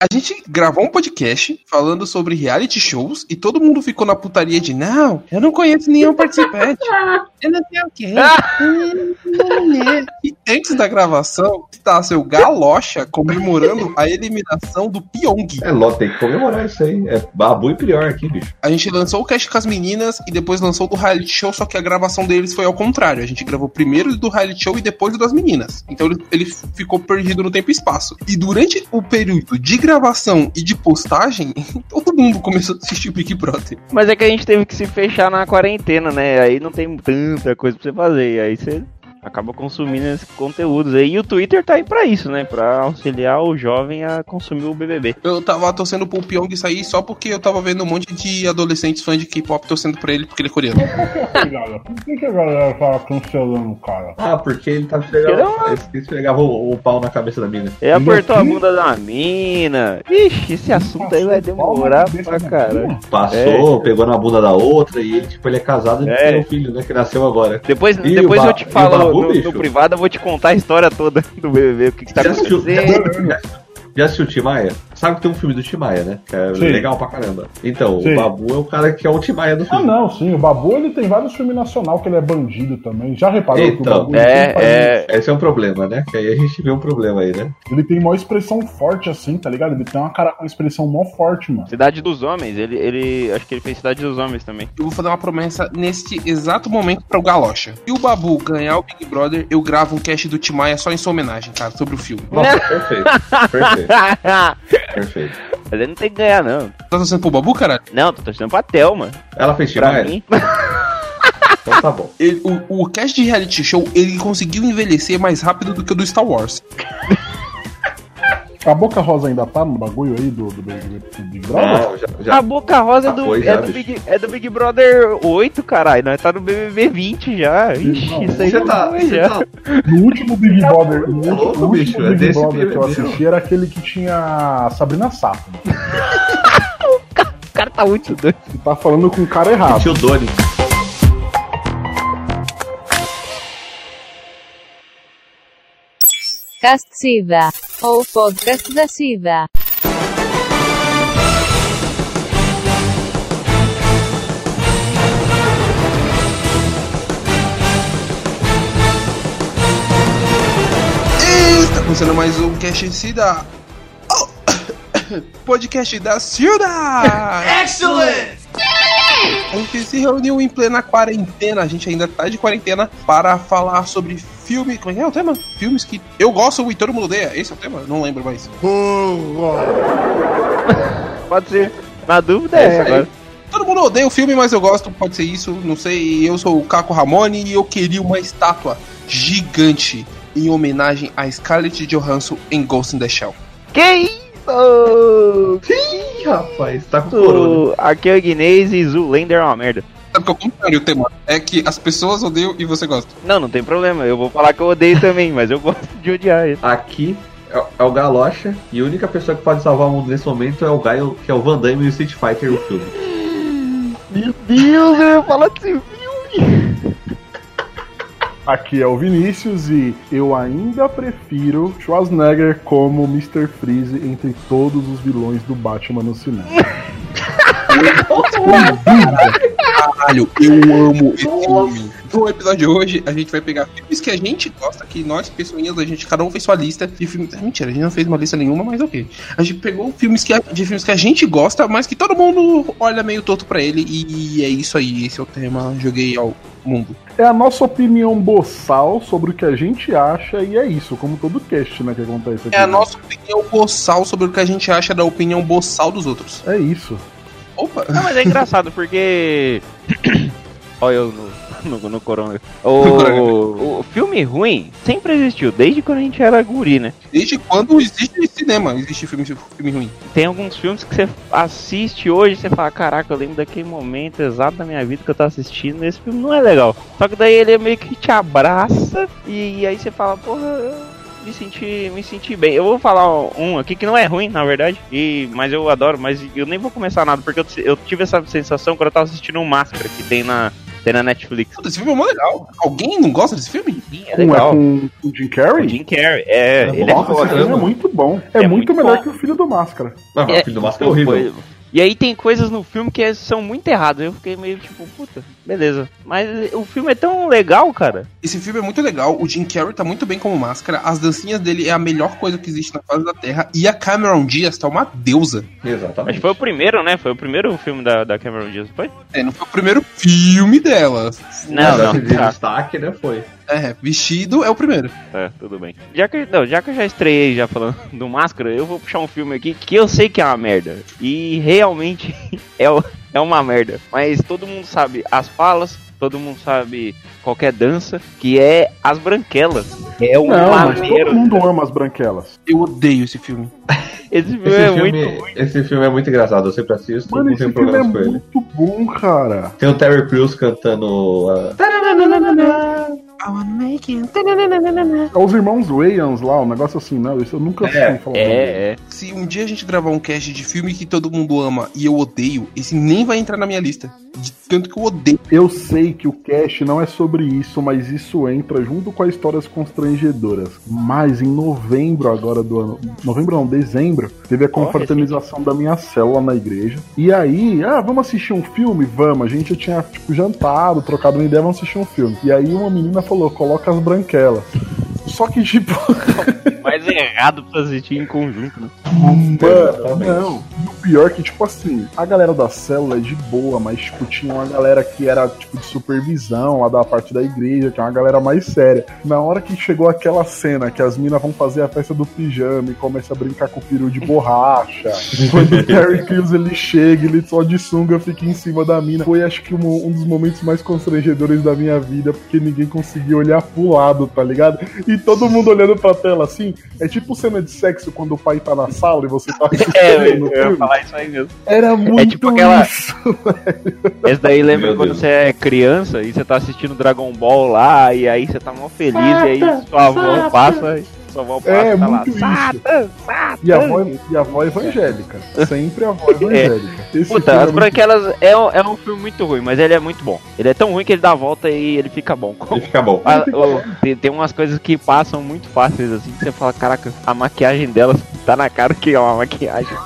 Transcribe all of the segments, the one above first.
A gente gravou um podcast falando sobre reality shows e todo mundo ficou na putaria de não, eu não conheço nenhum participante. Eu não sei o quê. e antes da gravação, está seu Galocha comemorando a eliminação do Pyong. É, Ló, tem que comemorar isso aí. É babu e pior aqui, bicho. A gente lançou o cast com as meninas e depois lançou o do reality show, só que a gravação deles foi ao contrário. A gente gravou primeiro do reality show e depois o das meninas. Então ele, ele ficou perdido no tempo e espaço. E durante o período de gravação e de postagem, todo mundo começou a assistir o Big Brother. Mas é que a gente teve que se fechar na quarentena, né? Aí não tem tanta coisa pra você fazer. Aí você acaba consumindo esses conteúdos aí. E o Twitter tá aí pra isso, né? Pra auxiliar o jovem a consumir o BBB. Eu tava torcendo pro Pyong sair só porque eu tava vendo um monte de adolescentes fãs de K-pop torcendo pra ele porque ele é coreano. Por que, que a galera fala cancelando o cara? Ah, porque ele tá esfregando, ele esfregava o, o pau na cabeça da mina. Ele apertou a bunda da mina. Ixi, esse assunto aí vai demorar pra caralho. Passou, pegou na bunda da outra e ele, tipo, ele é casado e É. tem um filho, né? Que nasceu agora. Depois, E depois eu te falo No, no privado, eu vou te contar a história toda do BBB, o que, que tá acontecendo. Já, assistiu o Timaya? Sabe que tem um filme do Timaya, né? Que é Sim. legal pra caramba. Então, Sim. o Babu é o cara que é o Timaya do Ah, filme. não, sim. O Babu ele tem vários filmes nacional que ele é bandido também. Já reparou que o Então, Babu ele É, é. Esse é um problema, né? Que aí a gente vê um problema aí, né? Ele tem uma expressão forte assim, tá ligado? Ele tem uma cara com uma expressão mó forte, mano. Cidade dos Homens, ele, ele. Acho que ele fez Cidade dos Homens também. Eu vou fazer uma promessa neste exato momento para o Galocha. Se o Babu ganhar o Big Brother, eu gravo um cast do Timaya só em sua homenagem, cara, sobre o filme. Nossa, perfeito. Perfeito. Perfeito. Mas ele não tem que ganhar, não. Tá torcendo pro Babu, caralho? Não, tô torcendo pra Thelma. Ela fez Pra Timaya? mim. Então tá bom. Ele- o, o cast de reality show, ele conseguiu envelhecer mais rápido do que o do Star Wars. A Boca Rosa ainda tá no bagulho aí do, do, Big- do Big Brother? Não, já, já. A Boca Rosa é do, foi, é, do. Big, é do Big Brother 8, caralho. Nós tá no BBB 20 já. Ixi, Não, isso aí Você tá, foi, já. tá. No último Big Brother, no Tá último, louco, bicho, último é Big desse Brother que eu assisti era aquele que tinha a Sabrina Sato. O cara tá muito doido. Você tá falando com o cara errado. Tio Doni. Cast Siva. Ou podcast da Siva. E está começando mais um cast Cida. Oh! Podcast da Cilda! Excellent! A gente se reuniu em plena quarentena, a gente ainda tá de quarentena, para falar sobre filme. Como é que é o tema? Filmes que eu gosto e todo mundo odeia. Esse é o tema? Não lembro mais. Pode ser. Na dúvida é, É agora. Todo mundo odeia o filme, mas eu gosto, pode ser isso, não sei. Eu sou o Caco Ramone e eu queria uma estátua gigante em homenagem a Scarlett Johansson em Ghost in the Shell. Que isso? Ih, rapaz, tá com corona. Aqui é o Guinness e Zoolander é uma merda. Sabe que é o contrário o tema? É que as pessoas odeiam e você gosta. Não, não tem problema. Eu vou falar que eu odeio também, mas eu gosto de odiar ele. Aqui é, é o Galocha e a única pessoa que pode salvar o mundo nesse momento é o Gaio, que é o Van Damme e o Street Fighter no filme. Meu Deus, eu ia falar desse filme. Aqui é o Vinícius e eu ainda prefiro Schwarzenegger como Mr. Freeze entre todos os vilões do Batman no cinema. Caralho, eu amo esse filme. No episódio de hoje, a gente vai pegar filmes que a gente gosta, que nós, pessoinhas, a gente, cada um fez sua lista de filmes. Ah, Mentira, a gente não fez uma lista nenhuma, mas ok. A gente pegou filmes que, a- de filmes que a gente gosta, mas que todo mundo olha meio torto pra ele, e é isso aí, esse é o tema. Joguei ao mundo. É a nossa opinião boçal sobre o que a gente acha e é isso, como todo cast, né, que acontece aqui. É a nossa opinião boçal sobre o que a gente acha da opinião boçal dos outros. É isso. Opa! Não, mas é engraçado porque. Olha eu no, no, no corona. O, o filme ruim sempre existiu, desde quando a gente era guri, né? Desde quando existe cinema, existe filme, filme ruim. Tem alguns filmes que você assiste hoje e você fala, caraca, eu lembro daquele momento exato da minha vida que eu tava assistindo, esse filme não é legal. Só que daí ele meio que te abraça e, aí você fala, porra, me senti, me senti bem. Eu vou falar um aqui que não é ruim, na verdade, e, mas eu adoro, mas eu nem vou começar nada, porque eu, eu tive essa sensação quando eu tava assistindo um Máscara que tem na Tem na Netflix. Puta, esse filme é mó legal. Alguém não gosta desse filme? Sim, é é legal. com o Jim Carrey? O Jim Carrey, é, ele é Nossa, foda. Esse filme é muito bom. É, É muito, muito melhor bom. que o Filho do Máscara. Não, mas o filho do Máscara é horrível. foi- E aí tem coisas no filme que são muito erradas. Eu fiquei meio tipo, puta, beleza. Mas o filme é tão legal, cara. Esse filme é muito legal. O Jim Carrey tá muito bem como máscara. As dancinhas dele é a melhor coisa que existe na face da Terra. E a Cameron Diaz tá uma deusa. Exatamente. que foi o primeiro, né? Foi o primeiro filme da, da Cameron Diaz, foi? É, não foi o primeiro filme dela. Não, Mas não. de Tá, destaque, né, foi. É, vestido é o primeiro. tá, tudo bem. Já que, não, já que eu já estreiei já falando do Máscara, eu vou puxar um filme aqui que eu sei que é uma merda. E realmente é, o- é uma merda. Mas todo mundo sabe as falas, todo mundo sabe qualquer dança, que é As Branquelas. É Não, uma mas todo mundo ama as branquelas. Eu odeio esse filme. Esse filme Esse é filme, muito ruim. esse filme é muito engraçado, eu sempre assisto, Mano, não esse tenho filme é problemas com ele. muito bom, cara. Tem o Terry Crews cantando. Ah, É os irmãos Wayans lá, um negócio assim, não. Isso eu nunca É, falar. É, é. Se um dia a gente gravar um cast de filme que todo mundo ama e eu odeio, esse nem vai entrar na minha lista. De tanto que eu odeio. Eu sei que o cast não é sobre isso, mas isso entra junto com as histórias constrangedoras. Mas em novembro agora do ano. Novembro não, dezembro, teve a confraternização da minha célula na igreja. E aí, ah, vamos assistir um filme? Vamos. A gente já tinha, tipo, jantado, trocado uma ideia, vamos assistir um filme. E aí uma menina falou, coloca as branquelas. Só que, tipo, mais errado pra assistir em conjunto, né? Mano, não. E o pior é que, tipo assim, a galera da célula é de boa, mas, tipo, tinha uma galera que era, tipo, de supervisão lá da parte da igreja, que é uma galera mais séria. Na hora que chegou aquela cena que as minas vão fazer a festa do pijama e começa a brincar com o peru de borracha, quando o Terry Crews ele chega, ele só de sunga fica em cima da mina. Foi, acho que, um, um dos momentos mais constrangedores da minha vida, porque ninguém conseguia olhar pro lado, tá ligado? E todo mundo olhando pra tela assim. É tipo cena de sexo quando o pai tá na sala e você tá assistindo É, eu, ia falar isso aí mesmo. Era muito tipo aquela- isso. Esse daí lembra Meu quando Deus. você é criança e você tá assistindo Dragon Ball lá, e aí você tá mó feliz, e aí sua avó passa, e passa É, e tá lá. Satan, Satan. E a, avó, e a avó evangélica. Sempre a avó evangélica. Esse Puta, é As muito- Branquelas é, um- é um filme muito ruim, mas ele é muito bom. Ele é tão ruim que ele dá a volta e ele fica bom. E fica bom. A- o- tem, tem umas coisas que passam muito fáceis, assim, que você fala, caraca, a maquiagem delas tá na cara que é uma maquiagem.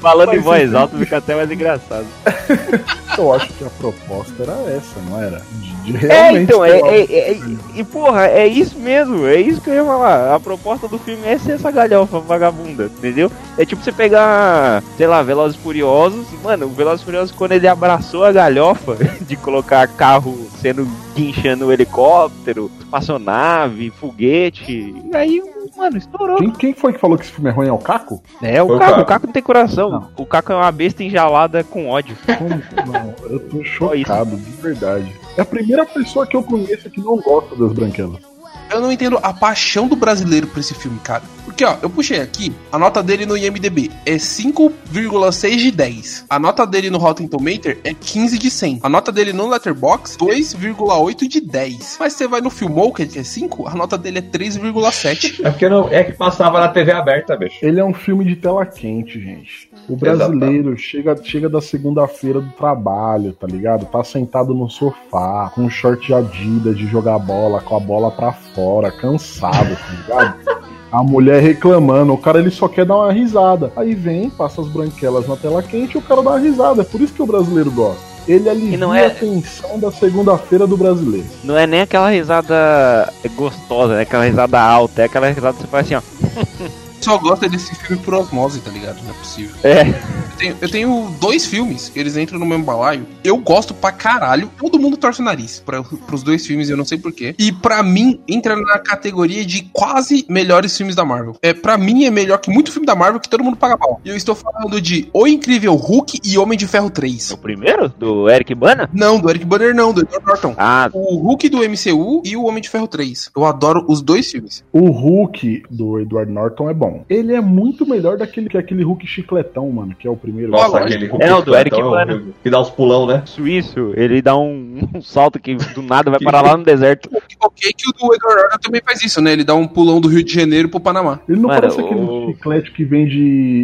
Falando em voz alta fica até mais engraçado. Eu acho que a proposta era essa, não era? De, É, realmente então, é, uma- é- é- e porra, é isso mesmo, é isso que eu ia falar. A proposta do filme é ser essa galhofa vagabunda, entendeu? É tipo você pegar, sei lá, Velozes e Furiosos, mano, o Velozes e Furiosos, quando ele abraçou a galhofa de colocar carro sendo guinchando o helicóptero, espaçonave, foguete, e aí, mano, estourou. Quem, quem foi que falou que esse filme é ruim? É o Caco? É, o Foi o Caco, Caco. o Caco não tem coração. Não. O Caco é uma besta enjalada com ódio. Como? Não, eu tô chocado, de verdade. É a primeira pessoa que eu conheço que não gosta das branquelas. Eu não entendo a paixão do brasileiro por esse filme, cara. Porque, ó, eu puxei aqui, a nota dele no IMDB é 5,6 de 10. A nota dele no Rotten Tomato é 15 de 100. A nota dele no Letterboxd, 2,8 de 10. Mas você vai no Filmou, que é 5, a nota dele é 3,7. É porque não, é que passava na TV aberta, bicho. Ele é um filme de tela quente, gente. O brasileiro chega, chega da segunda-feira do trabalho, tá ligado? Tá sentado no sofá, com um short de Adidas de jogar bola, com a bola pra fora, cansado, tá ligado? A mulher reclamando, o cara ele só quer dar uma risada. Aí vem, passa as branquelas na tela quente e o cara dá uma risada. É por isso que o brasileiro gosta. Ele alivia não é- a tensão da segunda-feira do brasileiro. Não é nem aquela risada gostosa, né? Aquela risada alta, é aquela risada que você faz assim, ó. Só gosta desse filme por osmose, tá ligado? Não é possível. É. Eu tenho, eu tenho dois filmes que eles entram no mesmo balaio. Eu gosto pra caralho. Todo mundo torce o nariz pra, pros dois filmes, eu não sei porquê. E pra mim, entra na categoria de quase melhores filmes da Marvel. É, pra mim, é melhor que muito filme da Marvel que todo mundo paga pau. E eu estou falando de O Incrível Hulk e Homem de Ferro 3. O primeiro? Do Eric Bana? Não, do Eric Banner não, do Edward Norton. Ah, O Hulk do MCU e o Homem de Ferro 3. Eu adoro os dois filmes. O Hulk do Edward Norton é bom. Ele é muito melhor daquele que aquele Hulk chicletão, mano, que é o primeiro. Nossa, Olha, aquele é o do Eric Bana. horrível. Que dá uns pulão, né? Suíço, ele dá um, um salto que do nada vai parar lá no deserto. Ok, que o do Edward Norton também faz isso, né? Ele dá um pulão do Rio de Janeiro pro Panamá. Ele não Mano, parece aquele o- chiclete que vende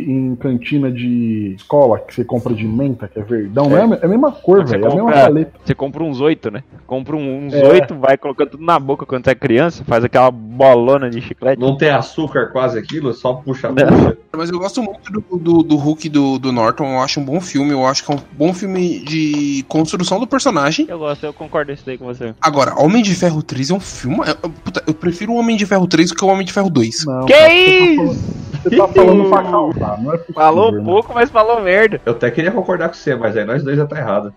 em cantina de escola, que você compra de menta, que é verdão, não é? É a mesma cor, velho, é a mesma paleta. Você compra uns oito, né? Compra uns É. oito, vai colocando tudo na boca quando você é criança, faz aquela bolona de chiclete. Não tem açúcar quase aquilo, só puxa, puxa. Mas eu gosto muito do, do, do Hulk do, do Norton. Eu acho um bom filme. Eu acho que é um bom filme de construção do personagem. Eu gosto, eu concordo isso daí com você. Agora, Homem de Ferro 3 é um filme. é- puta, eu prefiro o Homem de Ferro 3 do que o Homem de Ferro 2. Não, Que cara, isso? Você tá falando, você tá falando pra causar, não é possível. Falou mano. pouco, mas falou merda. Eu até queria concordar com você, mas aí nós dois já tá errado.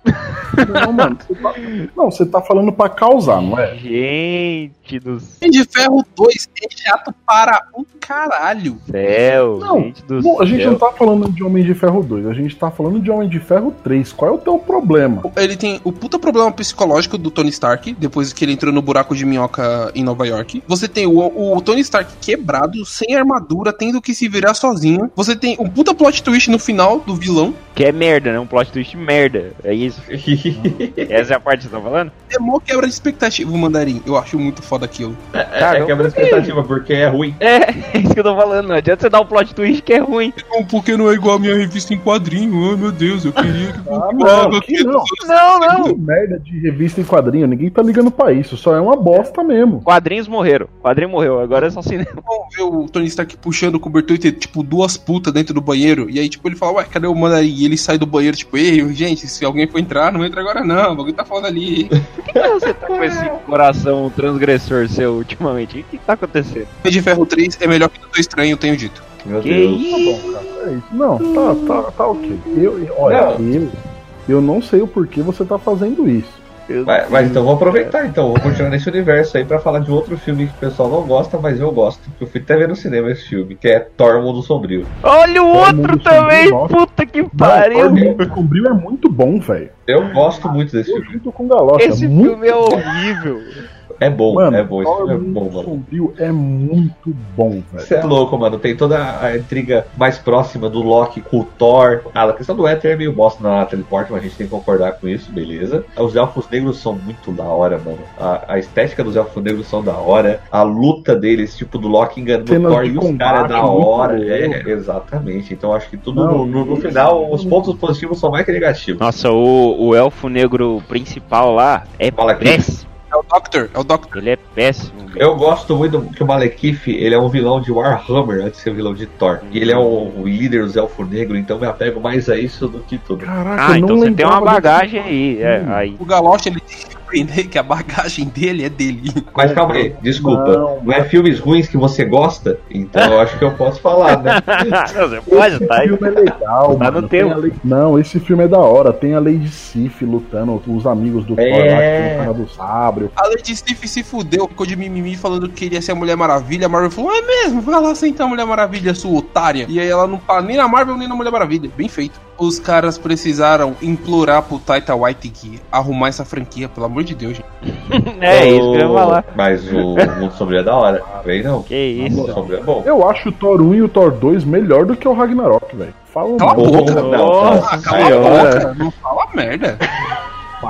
Não, mano, você tá... Não, você tá falando pra causar, não é? Gente do Homem de Ferro 2 é chato para um caralho. céu, Não, gente do Bom, a gente céu. não tá falando de Homem de Ferro 2, a gente tá falando de Homem de Ferro 3. Qual é o teu problema? Ele tem o puta problema psicológico do Tony Stark, depois que ele entrou no buraco de minhoca em Nova York. Você tem o, o Tony Stark quebrado, sem armadura, tendo que se virar sozinho. Você tem um puta plot twist no final do vilão. Que é merda, né? Um plot twist merda. É isso. Essa é a parte que você tá falando? É mó quebra de expectativa o mandarim. Eu acho muito foda aquilo. É, é quebra de expectativa, porque é ruim. É, é isso que eu tô falando. Não adianta você dar um plot twist que é ruim. Não, porque não é igual a minha revista em quadrinho. Ai meu Deus, eu queria que Ah, não, que não. Não, não. Que merda de revista em quadrinho, ninguém tá ligando pra isso, só é uma bosta mesmo. Quadrinhos morreram. Quadrinho morreu. Agora é só cinema. Vamos ver o Tony Stark puxando o cobertor e ter, tipo, duas putas dentro do banheiro. E aí, tipo, ele fala, ué, cadê o mandarim? E ele sai do banheiro, tipo, ei, gente, se alguém for entrar, não entra agora não. O bagulho tá falando ali. Por que, você tá com esse coração transgressor seu ultimamente? O que, tá acontecendo? De Ferro 3 é melhor que o Doutor Estranho, eu tenho dito. Meu Que Deus. Tá bom, cara, é isso. Não, tá, tá, tá ok. Eu, eu- olha, eu, eu não sei o porquê você tá fazendo isso. Mas, mas então vou aproveitar então, vou continuar nesse universo aí pra falar de outro filme que o pessoal não gosta, mas eu gosto. que Eu fui até ver no cinema esse filme, que é Thor Mundo Sombrio. Olha o outro mundo também! nossa. Puta que Não, pariu! Thor Mundo Sombrio é muito bom, velho. Eu gosto muito desse Eu filme. junto com Galocha. Esse muito filme é horrível. É bom, Mano, é bom, esse Thor filme é bom, mano. Sombrio é muito bom, Você velho. é louco, mano. Tem toda a intriga mais próxima do Loki com o Thor. Ah, a questão do Éter é meio bosta na Natalie Portman, a gente tem que concordar com isso, beleza. Os elfos negros são muito da hora, mano. A, a estética dos elfos negros são da hora. A luta deles, tipo, do Loki enganando o Thor e os caras é da hora. louco. É, exatamente. Então acho que tudo Não, no, no- no final, os pontos positivos são mais que negativos. Nossa, o, o elfo negro principal lá é Malekith. péssimo. É o Doctor, é o Doctor. Ele é péssimo. Eu gosto muito que o Malekith, ele é um vilão de Warhammer antes de ser um vilão de Thor. E ele é o, o líder dos elfos negros, então me apego mais a isso do que tudo. Caraca, Ah, eu então você tem uma bagagem aí. É, Hum. aí. O Galocha, ele tem aprender que a bagagem dele é dele. Mas calma aí, desculpa. Não. Não, é filmes ruins que você gosta? Então eu acho que eu posso falar, né? você pode, Esse tá aí. filme é legal, Tá mano. no lei- Não, esse filme é da hora. Tem a Lady Sif lutando, os amigos do Thor lá, que É. tem o cara do sabre. A Lady Steve se fudeu, ficou de mimimi falando que queria ser a Mulher Maravilha. A Marvel falou, é mesmo, vai lá sentar a Mulher Maravilha, sua otária. E aí ela não tá nem na Marvel nem na Mulher Maravilha. Bem feito. Os caras precisaram implorar pro Taita Waititi arrumar essa franquia, pelo amor de Deus, gente. É isso que eu ia falar. Mas o Mundo Sombrio é da hora. Vem não. Que O isso. Mundo Sombrio é bom. Eu acho o Thor 1 e o Thor 2 melhor do que o Ragnarok, velho. Fala Cala a mal. boca. Não, Nossa Ah, cala a boca, não fala merda.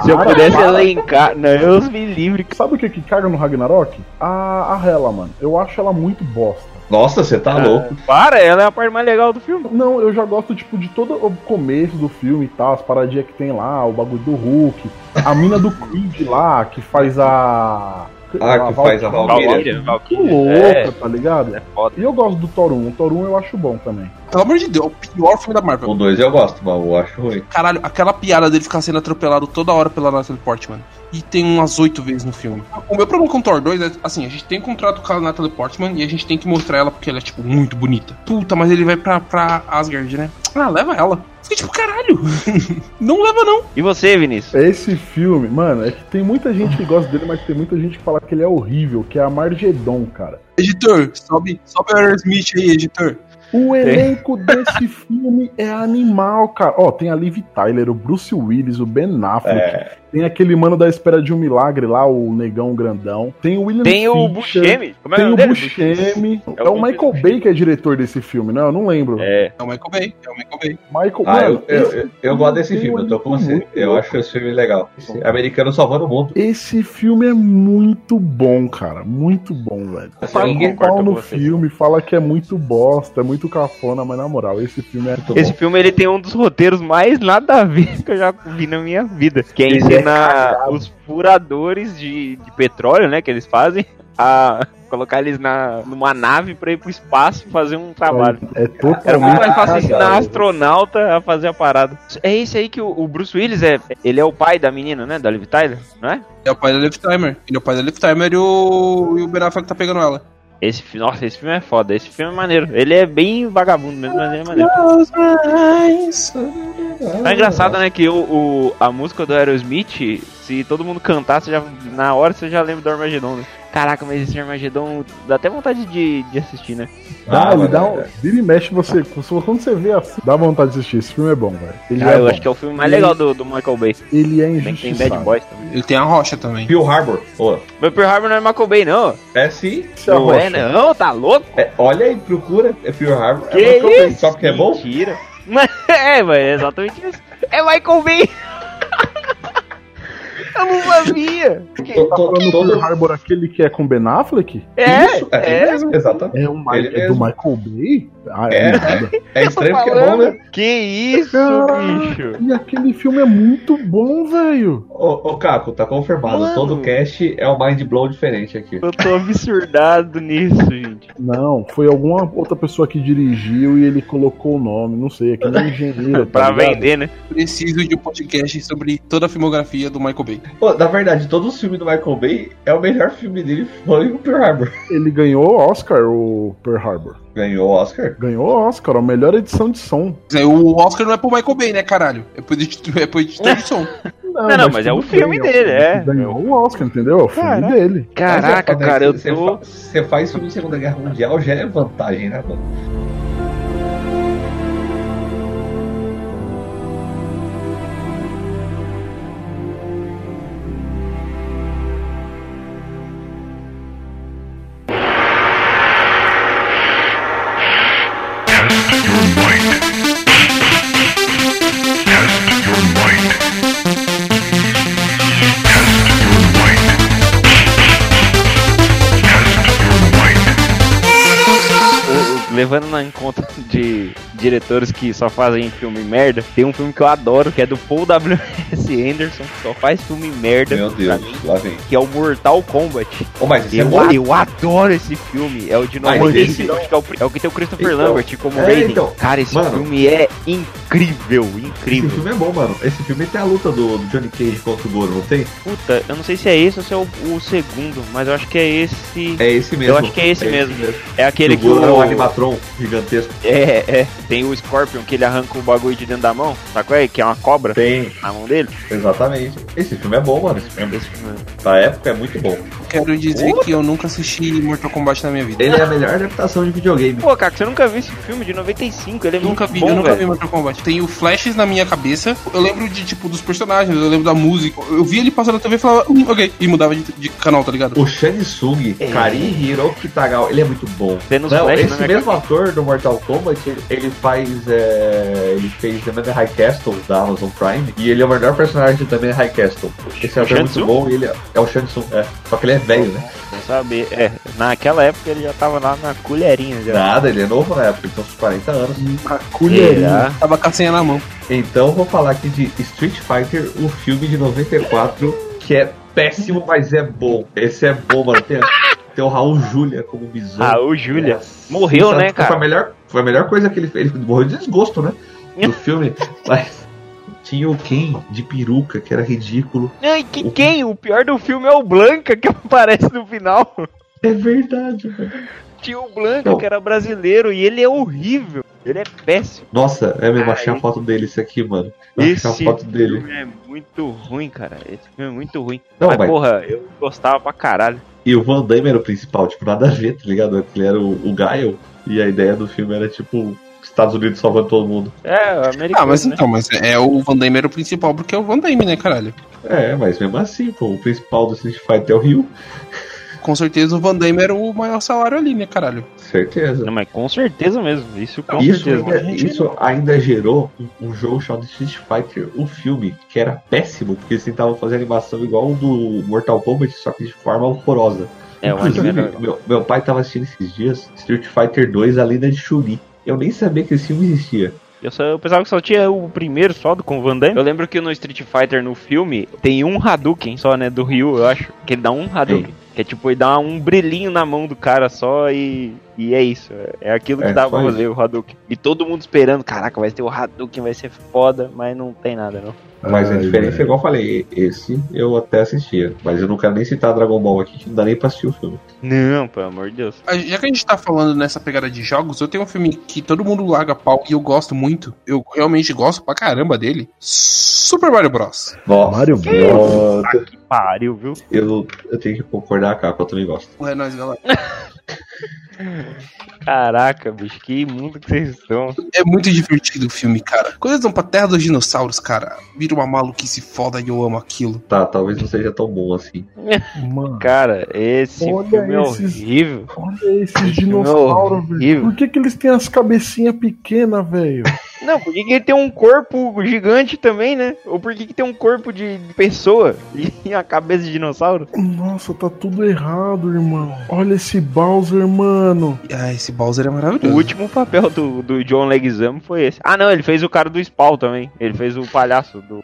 Se eu Para, pudesse para. elencar. Não, Deus me livre. Sabe o que que caga no Ragnarok? A, a Hela, mano. Eu acho ela muito bosta. Nossa, você tá louco. Para, ela é a parte mais legal do filme. Não, eu já gosto, tipo, de todo o começo do filme e tal, as paradinhas que tem lá, o bagulho do Hulk, a mina do Creed lá, que faz a. Ah, que faz a Valkyria. Valkyria. Louca, É, tá ligado? é foda. E eu gosto do Thor 1. O Thor 1 eu acho bom também. Pelo amor de Deus, é o pior filme da Marvel. O 2 eu gosto, mas eu acho ruim. Caralho, aquela piada dele ficar sendo atropelado toda hora pela Natalie Portman. E tem umas oito vezes no filme. O meu problema com o Thor 2 é, assim, a gente tem contrato com a Natalie Portman e a gente tem que mostrar ela porque ela é, tipo, muito bonita. Puta, mas ele vai pra, pra Asgard, né? Ah, leva ela. Fiquei tipo, caralho. não leva, não. E você, Vinícius? Esse filme, mano, é que tem muita gente que gosta dele, mas tem muita gente que fala que ele é horrível, que é a Margedon, cara. Editor, sobe, sobe o Aerosmith aí, editor. O elenco desse filme é animal, cara. Ó, tem a Liv Tyler, o Bruce Willis, o Ben Affleck. É. Tem aquele mano da espera de um milagre lá, o negão grandão. Tem o William Tem o Fischer, Buscemi. Como é Tem o o dele? Buscemi. É É, o o Michael Bay que é diretor desse filme, não? Eu não lembro. É. É o Michael Bay, é o Michael Bay. Michael Ah, eu, mano, eu, esse eu, eu gosto desse filme, eu tô com você. Eu acho esse filme legal. Esse americano salvando o mundo. Esse filme é muito bom, cara. Muito bom, velho. Fala um pau concorda no filme, fala que é muito bosta, é muito cafona, mas na moral, esse filme é. Muito Esse bom. filme ele tem um dos roteiros mais nada a ver que eu já vi na minha vida. Que é É ensinar os furadores de, de petróleo, né, que eles fazem, a colocar eles na, numa nave pra ir pro espaço e fazer um trabalho. É Era totalmente. muito mais fácil ensinar astronauta a fazer a parada. É esse aí que o, o Bruce Willis é. Ele é o pai da menina, né? Da Liv Tyler, não é? É o pai da Liv Timer. Ele é o pai da Liv Timer e o, e o Ben Affleck tá pegando ela. Esse, nossa, esse filme é foda. Esse filme é maneiro. Ele é bem vagabundo mesmo, mas ele é maneiro. É engraçado, né, que o, o- a música do Aerosmith, se todo mundo cantasse, já, na hora você já lembra do Armagedon, né? Caraca, mas esse Armagedon dá até vontade de, de assistir, né? Dá, Ah, ele dá é- um. Vira e mexe você. Quando você vê assim, dá vontade de assistir. Esse filme é bom, velho. Ele, Ah, é eu bom. acho que é o filme mais legal do, do Michael Bay. ele é que tem injustiçado. Bad Boys também. Ele tem a rocha também. Pearl Harbor. Ô, Mas Pearl Harbor não é Michael Bay, não. é sim. É Não é, rocha. não, tá louco? É, olha aí, procura. É Pearl Harbor. Que é Michael Bay. isso? Só porque é bom? Mentira. Mas, é, mas é exatamente isso. É Michael Bay. Eu não sabia. To- Tá falando do todo- Pearl Harbor aquele que é com Ben Affleck? É, Isso, é, é. mesmo, exatamente. É, um, Ele é do. Michael Bay? Ah, É. é. É estranho porque é bom, né? Que isso, bicho. E aquele filme é muito bom, velho. Ô, ô Caco, tá confirmado. Mano. Todo cast é um mind blow diferente aqui. Eu tô absurdado nisso, gente. Não, foi alguma outra pessoa que dirigiu e ele colocou o nome, não sei, aquele é engenheiro. tá pra ligado? vender, né? Preciso de um podcast sobre toda a filmografia do Michael Bay. Pô, na verdade, todos os filmes do Michael Bay, é o melhor filme dele foi o Pearl Harbor. Ele ganhou Oscar, o Pearl Harbor. Ganhou o Oscar. Ganhou Oscar, a melhor edição de som. Mas aí O Oscar não é pro Michael Bay, né, caralho? É pro editor, é pro editor de som. Não, não, mas é o filme bem, dele, é. um Ganhou o Oscar, entendeu? É o filme Caraca. dele. Caraca, Mas é, cara, eu você tô. Você faz filme de Segunda Guerra Mundial, já é vantagem, né, mano? Levando na- em conta de diretores que só fazem filme merda, tem um filme que eu adoro, que é do Paul W.S. Anderson, que só faz filme merda, Meu Deus, mim, lá vem. que é o Mortal Kombat. Ô, mas é Eu, bom. eu adoro esse filme. É o de 96, esse- acho que é o, é o que tem o Christopher Então, Lambert como é, Raiden. então, Cara, esse mano. filme é incrível, Esse incrível. filme é bom, mano. Esse filme tem a luta do, Johnny Cage contra o Goro, não tem? Puta, eu não sei se é esse ou se é o, o segundo, mas eu acho que é esse. É esse mesmo. Eu acho que é esse mesmo. É aquele que é o. gigantesco. É, é. Tem o Scorpion que ele arranca o bagulho de dentro da mão, sacou aí? Que é uma cobra Tem, na mão dele. exatamente. Esse filme é bom, mano. Esse filme, Esse filme pra época é muito bom. Quero dizer que eu nunca assisti Mortal Kombat na minha vida. Ele é a melhor adaptação de videogame. Pô, cara, você nunca viu esse filme de 95? Ele é Nunca muito vi, bom, eu nunca velho. vi Mortal Kombat. Tenho flashes na minha cabeça. Eu lembro de, tipo, dos personagens, eu lembro da música. Eu vi ele passando na TV e falava, hum, ok. E mudava de, de canal, tá ligado? O Shang Tsung, É. Kari Hiroki Tagawa, ele é muito bom. Não, flashes na esse mesmo ator do Mortal Kombat, ele, faz. é, ele fez The Man in High Castle da Amazon Prime. E ele é o melhor personagem in High Castle. Esse ator é muito bom e ele é, é o Shang Tsung. É. Só que ele é velho, né? Não saber. É, naquela época ele já tava lá na colherinha já. Nada, ele é novo na época, tem uns 40 anos. A colherinha. Será? Tava com a senha na mão. Então vou falar aqui de Street Fighter, o filme de 94, que é péssimo, mas é bom. Esse é bom, mano. Tem, tem o Raul Julia como Bison. Raul Julia. É Morreu, né, sensacional. cara? Foi a melhor, foi a melhor coisa que ele fez. Ele morreu de desgosto, né? Do filme. Mas tinha o Ken de peruca, que era ridículo. Ai, que quem? O pior do filme é o Blanca que aparece no final. É verdade, velho. Tinha o Blanca que era brasileiro e ele é horrível. Ele é péssimo. Nossa, é mesmo, achei a foto dele, isso aqui, mano. Eu achei Esse a foto dele. filme é muito ruim, cara. Esse filme é muito ruim. Não, mas, mas- porra, eu gostava pra caralho. E o Van Damme era o principal, tipo, nada a ver, tá ligado? Ele era o, o Gaio. E a ideia do filme era, tipo, Estados Unidos salvando todo mundo. É, o americano, Ah, mas né? então, mas é o Van Damme era o principal porque é o Van Damme, né, caralho? É, mas mesmo assim, pô, o principal do Street Fighter é o Ryu. Com certeza o Van Damme era o maior salário ali, né, caralho? Certeza. Não, mas com certeza mesmo. Isso com Isso certeza. ainda, isso ainda gerou um, um jogo chamado Street Fighter, um filme, que era péssimo, porque eles tentavam fazer animação igual o do Mortal Kombat, só que de forma horrorosa. É, o anime Inclusive, era- meu, meu pai tava assistindo esses dias Street Fighter 2, a lenda de Chun-Li. Eu nem sabia que esse filme existia. Eu, só, eu pensava que só tinha o primeiro só do com o Van Damme. Eu lembro que no Street Fighter, no filme, tem um Hadouken só, né? Do Ryu, eu acho. Que ele dá um Hadouken. Que é tipo, ele dá um brilhinho na mão do cara só e. E é isso. É aquilo que É, dá só pra fazer o Hadouken. E todo mundo esperando, caraca, vai ter o Hadouken, vai ser foda, mas não tem nada, não. Mas a diferença é igual eu falei, esse eu até assistia. Mas eu não quero nem citar Dragon Ball aqui, que não dá nem pra assistir o filme. Não, pelo amor de Deus. Já que a gente tá falando nessa pegada de jogos, eu tenho um filme que todo mundo larga pau e eu gosto muito. Eu realmente gosto pra caramba dele. Super Mario Bros. Nossa, Mario Bros. Que pariu, viu? eu, eu tenho que concordar com a que eu também gosto. O é nóis, galera. Caraca, bicho, que mundo que vocês estão. É muito divertido o filme, cara. Quando eles vão pra Terra dos Dinossauros, cara, vira uma maluquice foda e eu amo aquilo. Tá, talvez não seja tão bom assim. Mano, Cara, esse Olha filme é esses- horrível. olha esses dinossauros, velho. horrível. Por que, que eles têm as cabecinhas pequenas, velho? Não, por que, que ele tem um corpo gigante também, né? Ou por que, que tem um corpo de pessoa e a cabeça de dinossauro? Nossa, tá tudo errado, irmão. Olha esse Bowser, mano. Ah, esse Bowser é O maravilhoso. último papel do, do John Leguizamo foi esse. Ah, não, ele fez o cara do Spawn também. Ele fez o palhaço do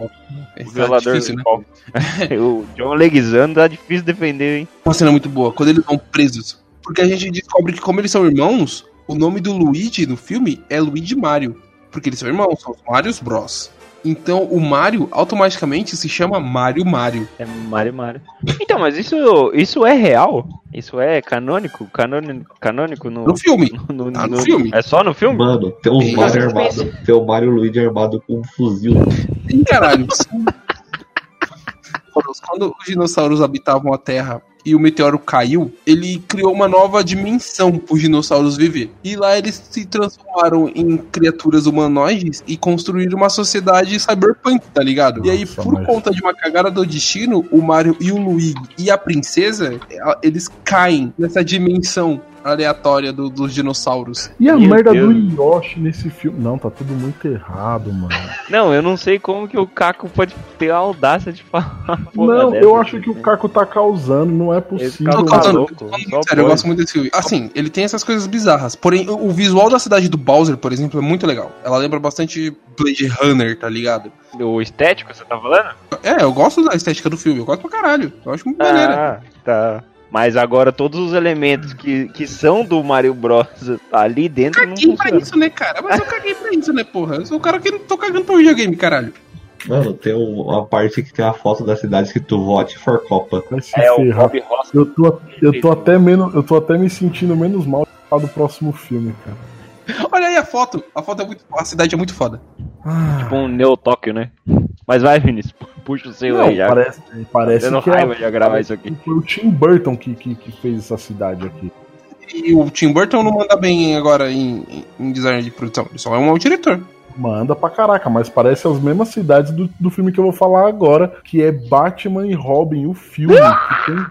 É, o tá violador difícil, do né? Spawn. o John Leguizamo tá difícil defender, hein? Uma cena muito boa, quando eles vão presos. Porque a gente descobre que, como eles são irmãos, o nome do Luigi no filme é Luigi Mario. Porque eles são irmãos, são os Marios Bros. Então o Mario automaticamente se chama Mario Mario. É Mario Mario. Então, mas isso, isso é real? Isso é canônico? Canônico, canônico no, No filme. no- Tá no filme. É só no filme? Mano, tem uns Sim, Mario armado. Tem o Mario Luigi armado com um fuzil. Sim, caralho. Quando os dinossauros habitavam a Terra e o meteoro caiu, ele criou uma nova dimensão para os dinossauros viver. E lá eles se transformaram em criaturas humanoides e construíram uma sociedade cyberpunk, tá ligado? e aí, Nossa, por mas- conta de uma cagada do destino, o Mario e o Luigi e a princesa, ela- eles caem nessa dimensão aleatória do- dos dinossauros. E a Meu merda Deus. do Yoshi nesse filme? Não, tá tudo muito errado, mano. Não, eu não sei como que o Caco pode ter a audácia de falar. não, dessa, eu acho assim, que o? Caco tá causando, não é possível. Tá louco, falando só muito sério, eu gosto muito desse filme. Assim, ele tem essas coisas bizarras. Porém, o visual da cidade do Bowser, por exemplo, é muito legal. Ela lembra bastante Blade Runner, tá ligado? O estético, você tá falando? É, eu gosto da estética do filme, eu gosto pra caralho. Eu acho muito maneira. Ah, tá. Mas agora todos os elementos que, que são do Mario Bros ali dentro não Caguei pra funcionam. isso, né, cara? Mas eu caguei pra isso, né, porra? Eu sou o cara que não tô cagando pro videogame, caralho. Mano, tem um- uma parte que tem a foto da cidade escrito Vote for Copa. É o. Bob Ross. Eu tô, eu tô até menos, eu tô até me sentindo menos mal do próximo filme, cara. Olha aí a foto. A foto é muito. A cidade é muito foda. Ah, Tipo um Neo Tóquio, né? Mas vai, Vinícius, puxa o seu aí já. parece, parece que raiva é, de gravar isso aqui. foi o Tim Burton que, que, que fez essa cidade aqui. E o Tim Burton não manda bem agora em, em- em design de produção. Ele só é um mau diretor. Manda pra caraca, mas parece as mesmas cidades do, do filme que eu vou falar agora, que é Batman e Robin, o filme, que tem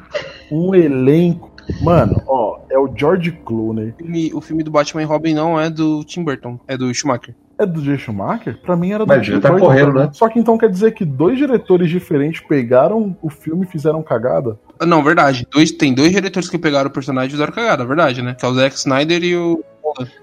um elenco. Mano, ó, é o George Clooney. O filme, o filme do Batman e Robin não é do Tim Burton, é do Schumacher. É do Jay Schumacher? Pra mim era do Mas ele tá correndo, né? Só que então quer dizer que dois diretores diferentes pegaram o filme e fizeram cagada? Ah, Não, verdade. Dois, tem dois diretores que pegaram o personagem e fizeram cagada, verdade, né? Que é o Zack Snyder e o.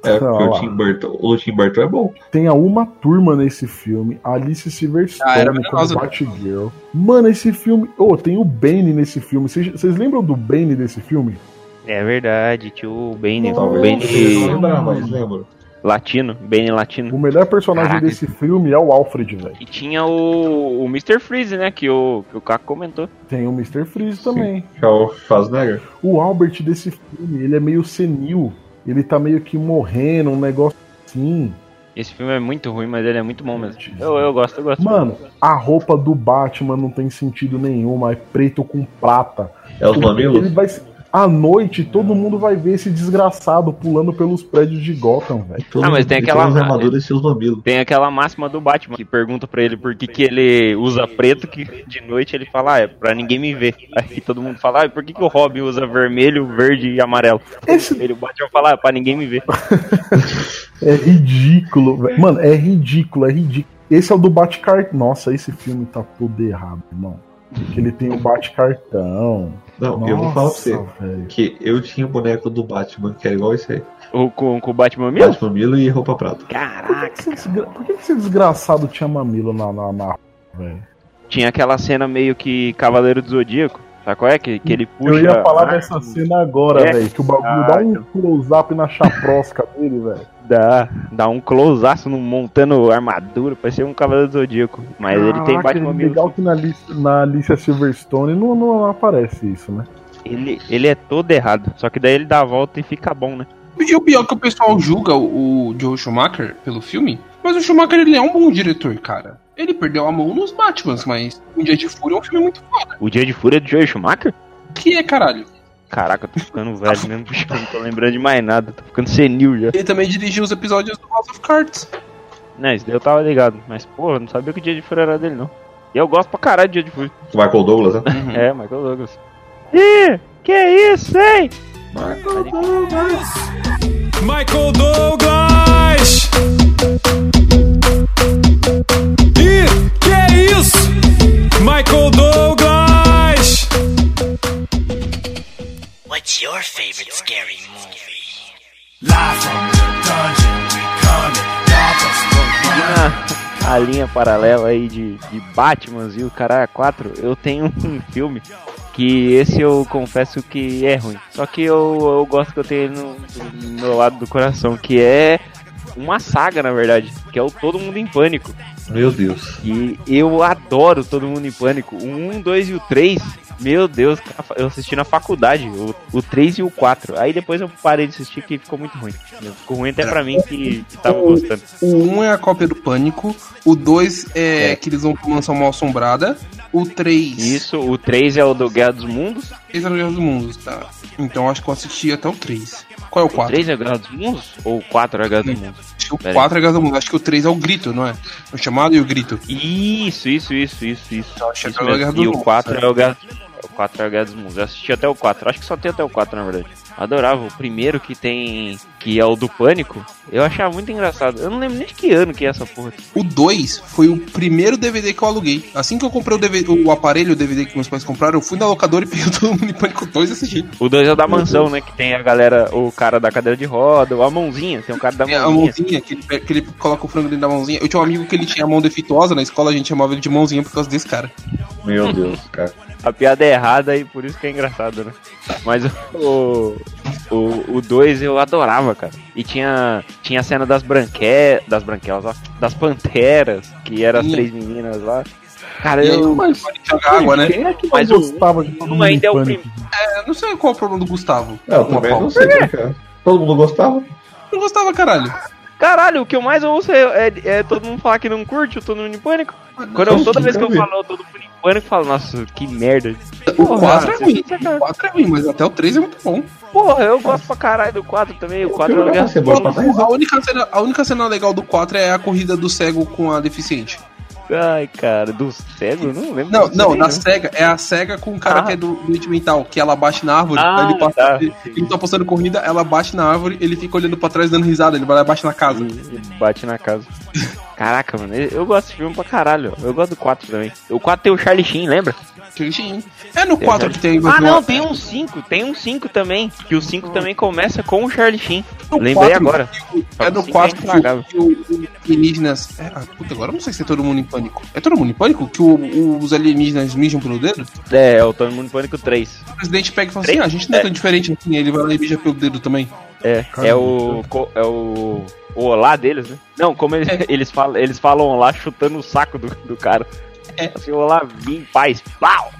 É, porque o Tim Burton, o Tim Burton é bom. Tem a Uma Turma nesse filme, a Alice Ah, era Silverstone como venenosa. Batgirl. Mano, esse filme... Oh, tem o Bane nesse filme. Vocês lembram do Bane desse filme? É verdade, tio Bane, Talvez Bane você não lembrar, mas lembro. latino, Bane O latino. melhor personagem Caraca. desse filme é o Alfred, velho. E tinha o, o Mr. Freeze, né, que o, que o Caco comentou. Tem o Mr. Freeze também. Que é o Schwarzenegger. O Albert desse filme, ele é meio senil. Ele tá meio que morrendo, um negócio assim. Esse filme é muito ruim, mas ele é muito bom mesmo. Eu, eu gosto, eu gosto. Mano, a roupa do Batman não tem sentido nenhum, é preto com prata. É os Ele mamilos? vai. À noite todo mundo vai ver esse desgraçado pulando pelos prédios de Gotham, velho. Todo Ah, mas tem aquela- armaduras e seus mamilos. Tem aquela máxima do Batman que pergunta pra ele por que, que ele usa preto, que de noite ele fala, ah, é pra ninguém me ver. Aí todo mundo fala, ah, por que, que o Robin usa vermelho, verde e amarelo? Esse Ele, o Batman fala, ah, pra ninguém me ver. é ridículo, velho. Mano, é ridículo, é ridículo. Esse é o do Bate-Cartão. Nossa, esse filme tá tudo errado, irmão. Porque ele tem o Bate-Cartão. Não, eu vou falar pra você. Nossa, velho. Que eu tinha o boneco do Batman, que era igual esse aí. O, com, com o Batman mesmo? Batman Milo e roupa prata. Por que, Caraca. que esse desgra- por que que esse desgraçado tinha mamilo na, na, na... velho? Tinha aquela cena meio que Cavaleiro do Zodíaco. Sabe qual é? Que, que ele puxa. Eu ia falar Ah, dessa cena agora, É. velho. Que o bagulho dá um close-up na chaprosca dele, velho. Dá, dá um close-aço no- montando armadura, parecia um Cavaleiro do Zodíaco. Mas ele tem Batman mesmo. Legal que na, Alice- na Alicia Silverstone não, não aparece isso, né? Ele, ele é todo errado. Só que daí ele dá a volta e fica bom, né? E o pior é que o pessoal julga o, o Joe Schumacher pelo filme, mas o Schumacher ele é um bom diretor, cara. Ele perdeu a mão nos Batmans, mas Um Dia de Fúria é um filme muito foda. O Dia de Fúria é do Joey Schumacher? Que é, caralho. Caraca, eu tô ficando velho mesmo, bicho. Não tô lembrando de mais nada. Tô ficando senil já. Ele também dirigiu os episódios do House of Cards. Né, isso daí eu tava ligado. Mas, porra, eu não sabia que o Dia de Fúria era dele, não. E eu gosto pra caralho de Dia de Fúria. O Michael Douglas, né? É, Michael Douglas. Ih, que isso, hein? Michael Douglas! Que é isso? Michael Douglas! What's your favorite scary movie? Seguindo a, a linha paralela aí de, de Batman e o Caralho 4, eu tenho um filme que esse eu confesso que é ruim. Só que eu, eu gosto que eu tenho ele no, no meu lado do coração, que é uma saga, na verdade, que é o Todo Mundo em Pânico. Meu Deus. E eu adoro Todo Mundo em Pânico. O 1, 2 e o 3, meu Deus, eu assisti na faculdade, o, o 3 e o 4. Aí depois eu parei de assistir que ficou muito ruim. Ficou ruim até pra mim que, que tava gostando. O 1 é a cópia do Pânico. O 2 é, É. que eles vão pra mansão mal assombrada. O 3. Isso, o 3 é o do Guerra dos Mundos. Esse é o Guerra dos Mundos, tá? Então acho que eu assisti até o 3. Qual é o O 4? 3 é Guerra dos Mundos? Ou o 4 é Guerra dos Mundos? Acho que o Pera 4 é Guerra dos Mundos. Acho que o 3 é o grito, não é? O chamado e o grito. Isso, isso, isso, isso, isso. Eu achei Isso que era o Guerra dos E o Mundos, 4 certo? é o Guerra o 4 é o Guerra dos Mundos. Eu assisti até o 4. Acho que só tem até o 4, na verdade. Adorava. O primeiro que tem. Que é o do Pânico. Eu achava muito engraçado. Eu não lembro nem de que ano que é essa porra. O 2 foi o primeiro DVD que eu aluguei. Assim que eu comprei o, DVD, o aparelho, o DVD que meus pais compraram, eu fui na locadora e peguei todo mundo em Pânico 2 e assisti. O 2 é o da mansão, né? Que tem a galera, o cara da cadeira de roda, a mãozinha. Tem um cara da É, a mãozinha. mãozinha, que ele, que ele coloca o frango dentro da mãozinha. Eu tinha um amigo que ele tinha a mão defeituosa na escola, a gente chamava ele de mãozinha por causa desse cara. Meu Deus, cara. A piada é errada e por isso que é engraçado, né? Mas o. O 2 eu adorava, cara. E tinha, tinha a cena das branquelas. Das branquelas, ó. Das panteras, que eram as três meninas lá. Cara, aí, eu. Mas jogar água, né? quem é que não Mas o- gostava de todo mundo ainda é o pânico? É, eu não sei qual é o problema do Gustavo. Não, eu também não sei, cara. Todo mundo gostava? Não gostava, caralho. Caralho, o que eu mais ouço é, é- é todo mundo falar que não curte o Todo Mundo em Pânico. Quando eu, toda vez que eu falo Todo Mundo em Pânico, eu falo, nossa, que merda. O Porra, 4 é ruim. O 4 é ruim, mas até o 3 é muito bom. Porra, eu gosto pra caralho do 4 também. O 4 é dar risada. A única, cena, a única cena legal do 4 é a corrida do cego com a deficiente. Ai, cara, do cego? Eu Não lembro. Não, não, na SEGA. É a SEGA com o cara Ah. que é do doente mental, que ela bate na árvore, Ah, ele, passa, tá. ele, ele tá postando corrida, ela bate na árvore, ele fica olhando pra trás dando risada, ele vai lá e bate na casa. Bate na casa. Caraca, mano, eu gosto desse filme pra caralho. Eu gosto do 4 também. O 4 tem o Charlie Sheen, lembra? Sim. É no 4 que tem. Ah, não, tem um 5. Tem um 5 também. Que o 5 também começa com o Charlie Sheen. no Lembrei 4 agora. É no Sim, é 4 que, o- o- alienígenas. É, ah, puta, agora eu não sei se é todo mundo em pânico. É todo mundo em pânico? Que o- os alienígenas mijam pelo dedo? É, é o Todo Mundo em Pânico 3. O presidente pega e fala assim: ah, a gente não é É. tão diferente assim, ele vai lá e mija pelo dedo também. É, é o. É o. O olá deles, né? Não, como eles, É. eles, falam, eles falam olá chutando o saco do, do cara. É. Assim, olá, vim em paz. Pau!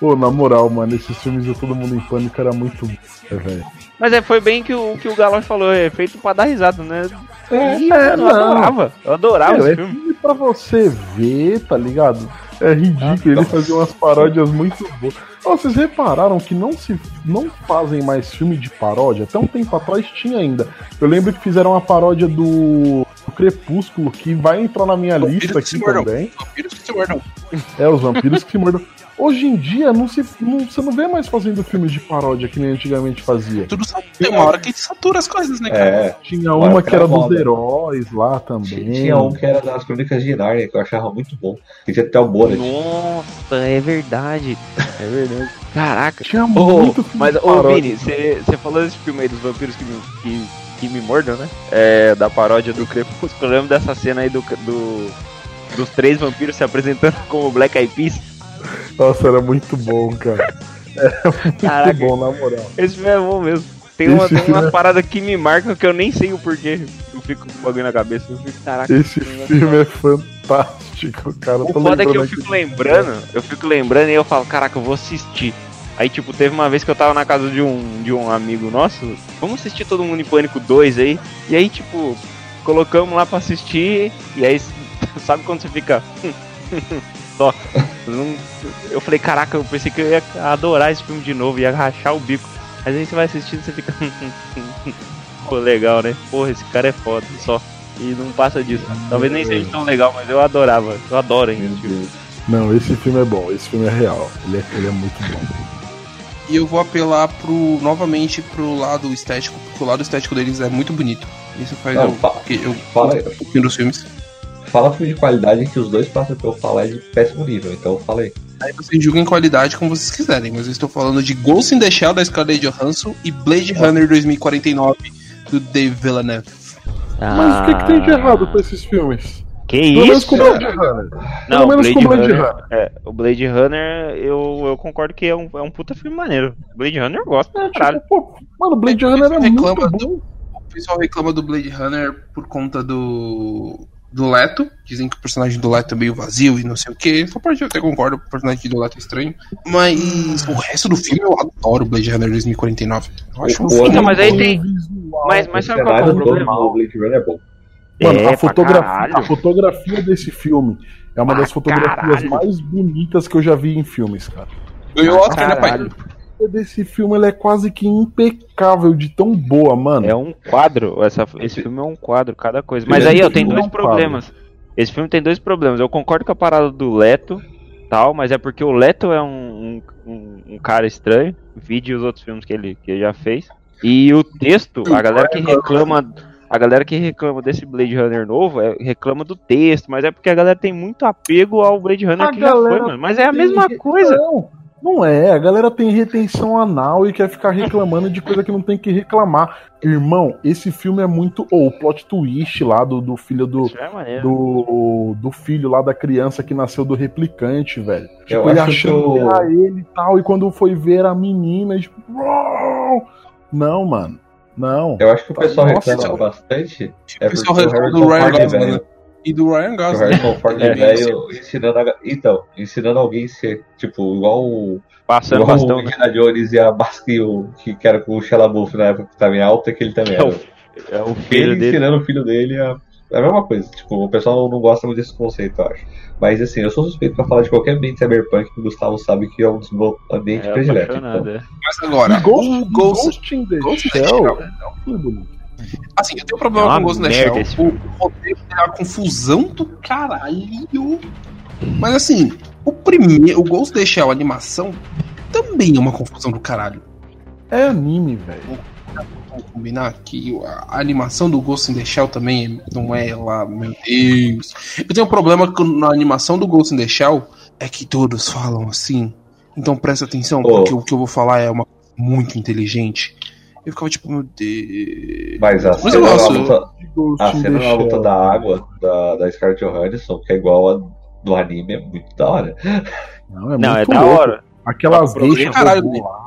Pô, na moral, mano, esses filmes de Todo Mundo em Pânico era muito bom, é, velho. Mas é, foi bem que o que o Galão falou, é feito pra dar risada, né? É, Ih, é, mano, eu adorava. Eu adorava Meu, esse é filme. filme pra você ver, tá ligado? É ridículo, ele fazia umas paródias muito boas. Vocês repararam que não se não fazem mais filme de paródia? Até um tempo atrás tinha ainda. Eu lembro que fizeram uma paródia do Crepúsculo, que vai entrar na minha Vampiros lista aqui também. Vampiros que se mordam. É, os vampiros que se mordam. Hoje em dia, não se, não, você não vê mais fazendo filmes de paródia que nem antigamente fazia. Tudo só tem uma hora que satura as coisas, né, cara? É, Tinha uma que era era dos heróis lá também. tinha um que era das Crônicas de Narnia, que eu achava muito bom. Que tinha até o Bonnet. Nossa, é verdade. É verdade. Caraca. Tinha Ô, muito filme mas, ô paródia. Vini, você falou desse filme aí dos vampiros que me, que, que me mordam, né? É, da paródia do Crepúsculo. Eu lembro dessa cena aí do, do, dos três vampiros se apresentando como Black Eyed Peas. Nossa, era muito bom, cara. Caraca, Muito bom, na moral. esse filme é bom mesmo. Tem, uma, Esse tem umas é- paradas que me marcam que eu nem sei o porquê. Eu fico com o bagulho na cabeça. Eu fico, caraca. Esse filme é fantástico, cara. O foda é que eu fico lembrando, eu fico lembrando e eu falo, caraca, eu vou assistir. Aí, tipo, teve uma vez que eu tava na casa de um, de um amigo nosso, vamos assistir Todo Mundo em Pânico 2 aí. E aí, tipo, colocamos lá pra assistir, e aí, sabe quando você fica. Só. Eu falei, caraca, eu pensei que eu ia adorar esse filme de novo, ia rachar o bico. Mas aí você vai assistindo e você fica. Pô, legal, né? Porra, esse cara é foda, só. E não passa disso. Talvez nem seja tão legal, mas eu adorava. Eu adoro ainda. Meu Tipo. Não, esse filme é bom. Esse filme é real. Ele é, ele é muito bom. E eu vou apelar pro novamente pro lado estético, porque o lado estético deles é muito bonito. Isso faz Não, eu, fa- que eu fala- um pouquinho dos filmes. Fala filme de qualidade que os dois passam pelo falar de péssimo nível, então fala aí. Aí vocês julguem qualidade como vocês quiserem, mas eu estou falando de Ghost in the Shell da Scarlett Johansson e Blade Runner 2049 do Dave Villeneuve. Mas o que, que tem de errado com esses filmes? Que Pelo menos isso? com Blade Runner. Não, Pelo menos Blade com Blade Runner, Runner. é, o Blade Runner, eu, eu concordo que é um, é um puta filme maneiro. Blade Runner eu gosto É, tipo, pô, mano, Blade Runner é Reclama muito do- bom. O pessoal reclama do Blade Runner por conta do do Leto. Dizem que o personagem do Leto é meio vazio e não sei o que. Essa parte eu até concordo, o personagem do Leto é estranho. Mas o resto do filme eu adoro Blade Runner 2049. Eu acho um O filme Então, mas aí bom. tem- Visual. Mas, mas o sabe qual que é o problema? mal, o Blade Runner é bom. Mano, É, a, fotografia, a fotografia desse filme é uma Pra das fotografias caralho. mais bonitas que eu já vi em filmes, cara. Ganhou o Oscar, né, pai? Desse filme ela é quase que impecável de tão boa, mano. É um quadro, essa, esse filme é um quadro, cada coisa. Mas Esse aí, ó, tem é dois problemas. Esse filme tem dois problemas. Eu concordo com a parada do Leto, tal, mas é porque o Leto é um, um, um cara estranho. Vide os outros filmes que ele, que ele já fez. E o texto, a galera que reclama. A galera que reclama desse Blade Runner novo é, reclama do texto, mas é porque a galera tem muito apego ao Blade Runner A que já foi, mano. Mas é a mesma coisa. Não, é. A galera tem retenção anal e quer ficar reclamando de coisa que não tem que reclamar. Irmão, esse filme é muito. Ou o plot twist lá do, do filho do. É. Do, do filho lá da criança que nasceu do replicante, velho. Tipo, ele que achando que era ele e tal, e quando foi ver a menina, tipo! Não, mano. Não. Eu acho que o pessoal Nossa, reclama bastante. O É pessoal o reclama do Ryan é Gosling e do Ryan O Gosling. Harrison Ford é É, velho ensinando a... Então, ensinando alguém a ser, tipo, igual o. Passando igual bastão, o né? Indiana Jones e a Basque, o que que era com o Shia LaBeouf na época que tava em alta, que ele também É era. o, é o filho ele dele. ensinando o filho dele a. É a mesma coisa, tipo, o pessoal não gosta muito desse conceito, eu acho. Mas assim, eu sou suspeito pra falar de qualquer ambiente cyberpunk que o Gustavo sabe que é um dos meus ambientes É prediletos. Então, é. Mas agora, Ghost, o Ghost. Ghost in the Ghost Shell Shell. é um filme bonito. Assim, eu tenho um problema É com Ghost in the Shell. O, o roteiro é uma confusão do caralho. Mas assim, o primeiro. O Ghost in the Shell, a animação, também é uma confusão do caralho. É anime, velho. Vamos combinar que a animação do Ghost in the Shell também não é lá, meu Deus. Eu tenho um problema com na animação do Ghost in the Shell é que todos falam assim. Então presta atenção, Oh. porque o que eu vou falar é uma coisa muito inteligente. Eu ficava tipo, meu Deus. Mas a Mas cena, luta, Ghost a cena da luta da água da, da Scarlett Johansson, que é igual a do anime, é muito da hora. Não, é, Não, é muito da hora. Aquelas deixas Caralho, robô lá.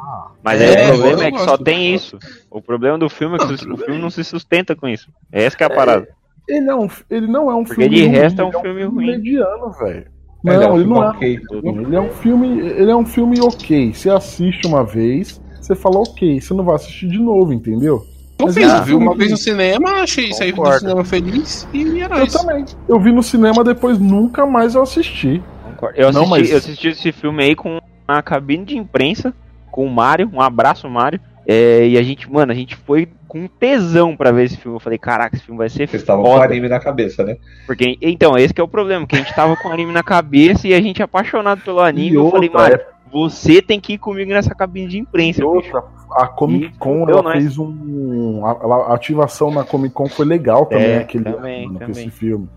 Mas É, aí o eu problema é que só tem isso. O problema do filme é que Não, o filme não se sustenta com isso. Essa que é a parada. Ele, é um, ele não é um Porque filme de ruim, resto é um ele filme ruim. mediano, velho. Mas Não, um ele filme não é. ok. Ele é um filme, ele é um filme ok. Você assiste uma vez, você fala ok, você não vai assistir de novo, entendeu? Eu Mas fiz, é eu vi uma um vez no cinema, achei saí do Concordo. cinema feliz e era Eu isso. também. Eu vi no cinema depois nunca mais eu assisti. Concordo. Eu Não, assisti, mas- eu assisti esse filme aí com na cabine de imprensa com o Mário, um abraço, Mário. É, e a gente, mano, a gente foi com tesão pra ver esse filme. Eu falei, caraca, esse filme vai ser Vocês estavam com o anime na cabeça, né? Porque, então, esse que é o problema, que a gente tava com o anime na cabeça e a gente é apaixonado pelo anime. E eu falei, outra, Mário, você tem que ir comigo nessa cabine de imprensa. E outra, a Comic Con ela nós. fez um. A, a ativação na Comic Con foi legal também, É, aquele também, ano, também. esse filme.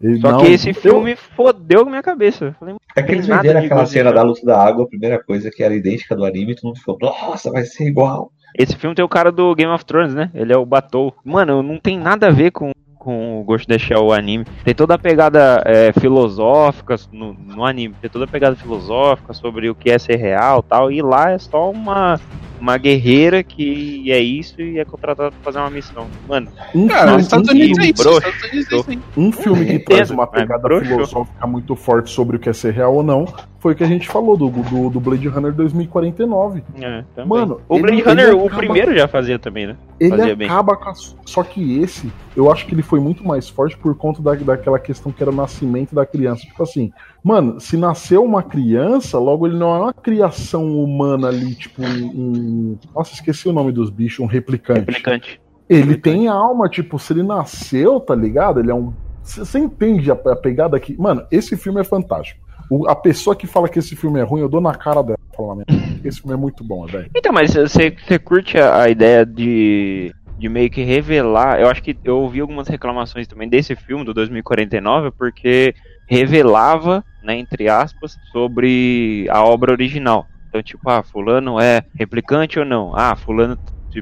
E Só não, que esse eu- filme fodeu com minha cabeça. Eu Falei, É que eles venderam de aquela cena da luta da água, a primeira coisa que era idêntica do anime, e todo mundo ficou, nossa, vai ser igual. Esse filme tem o cara do Game of Thrones, né? Ele é o Batou. Mano, não tem nada a ver com, com o Ghost in the Shell, o anime. Tem toda a pegada é, filosófica no, no anime. Tem toda a pegada filosófica sobre o que é ser real e tal. E lá é só uma, uma guerreira que é isso e é contratada pra fazer uma missão. Mano, um Cara, filme- os Estados um Unidos é isso. Estados Unidos é isso aí. Um filme que traz uma pegada broxou. filosófica muito forte sobre o que é ser real ou não foi o que a gente falou do, do, do Blade Runner 2049. é, também. Mano, o ele- Blade ele Runner, o acaba- primeiro já fazia também, né? Ele Fazia bem. acaba com a... Só que esse, eu acho que ele foi muito mais forte por conta da, daquela questão que era o nascimento da criança. Tipo assim, mano, se nasceu uma criança, logo ele não é uma criação humana ali, tipo um. um- Nossa, esqueci o nome dos bichos, um replicante. Replicante. Ele tem alma, tipo, se ele nasceu, tá ligado? Ele é um. Você entende a, a pegada aqui? Mano, esse filme é fantástico. O- a pessoa que fala que esse filme é ruim, eu dou na cara dela. Falar, esse filme é muito bom, velho. Então, mas você você curte a, a ideia de, de meio que revelar? Eu acho que eu ouvi algumas reclamações também desse filme, do 2049, porque revelava, né, entre aspas, sobre a obra original. Então, tipo, ah, fulano é replicante ou não? Ah, fulano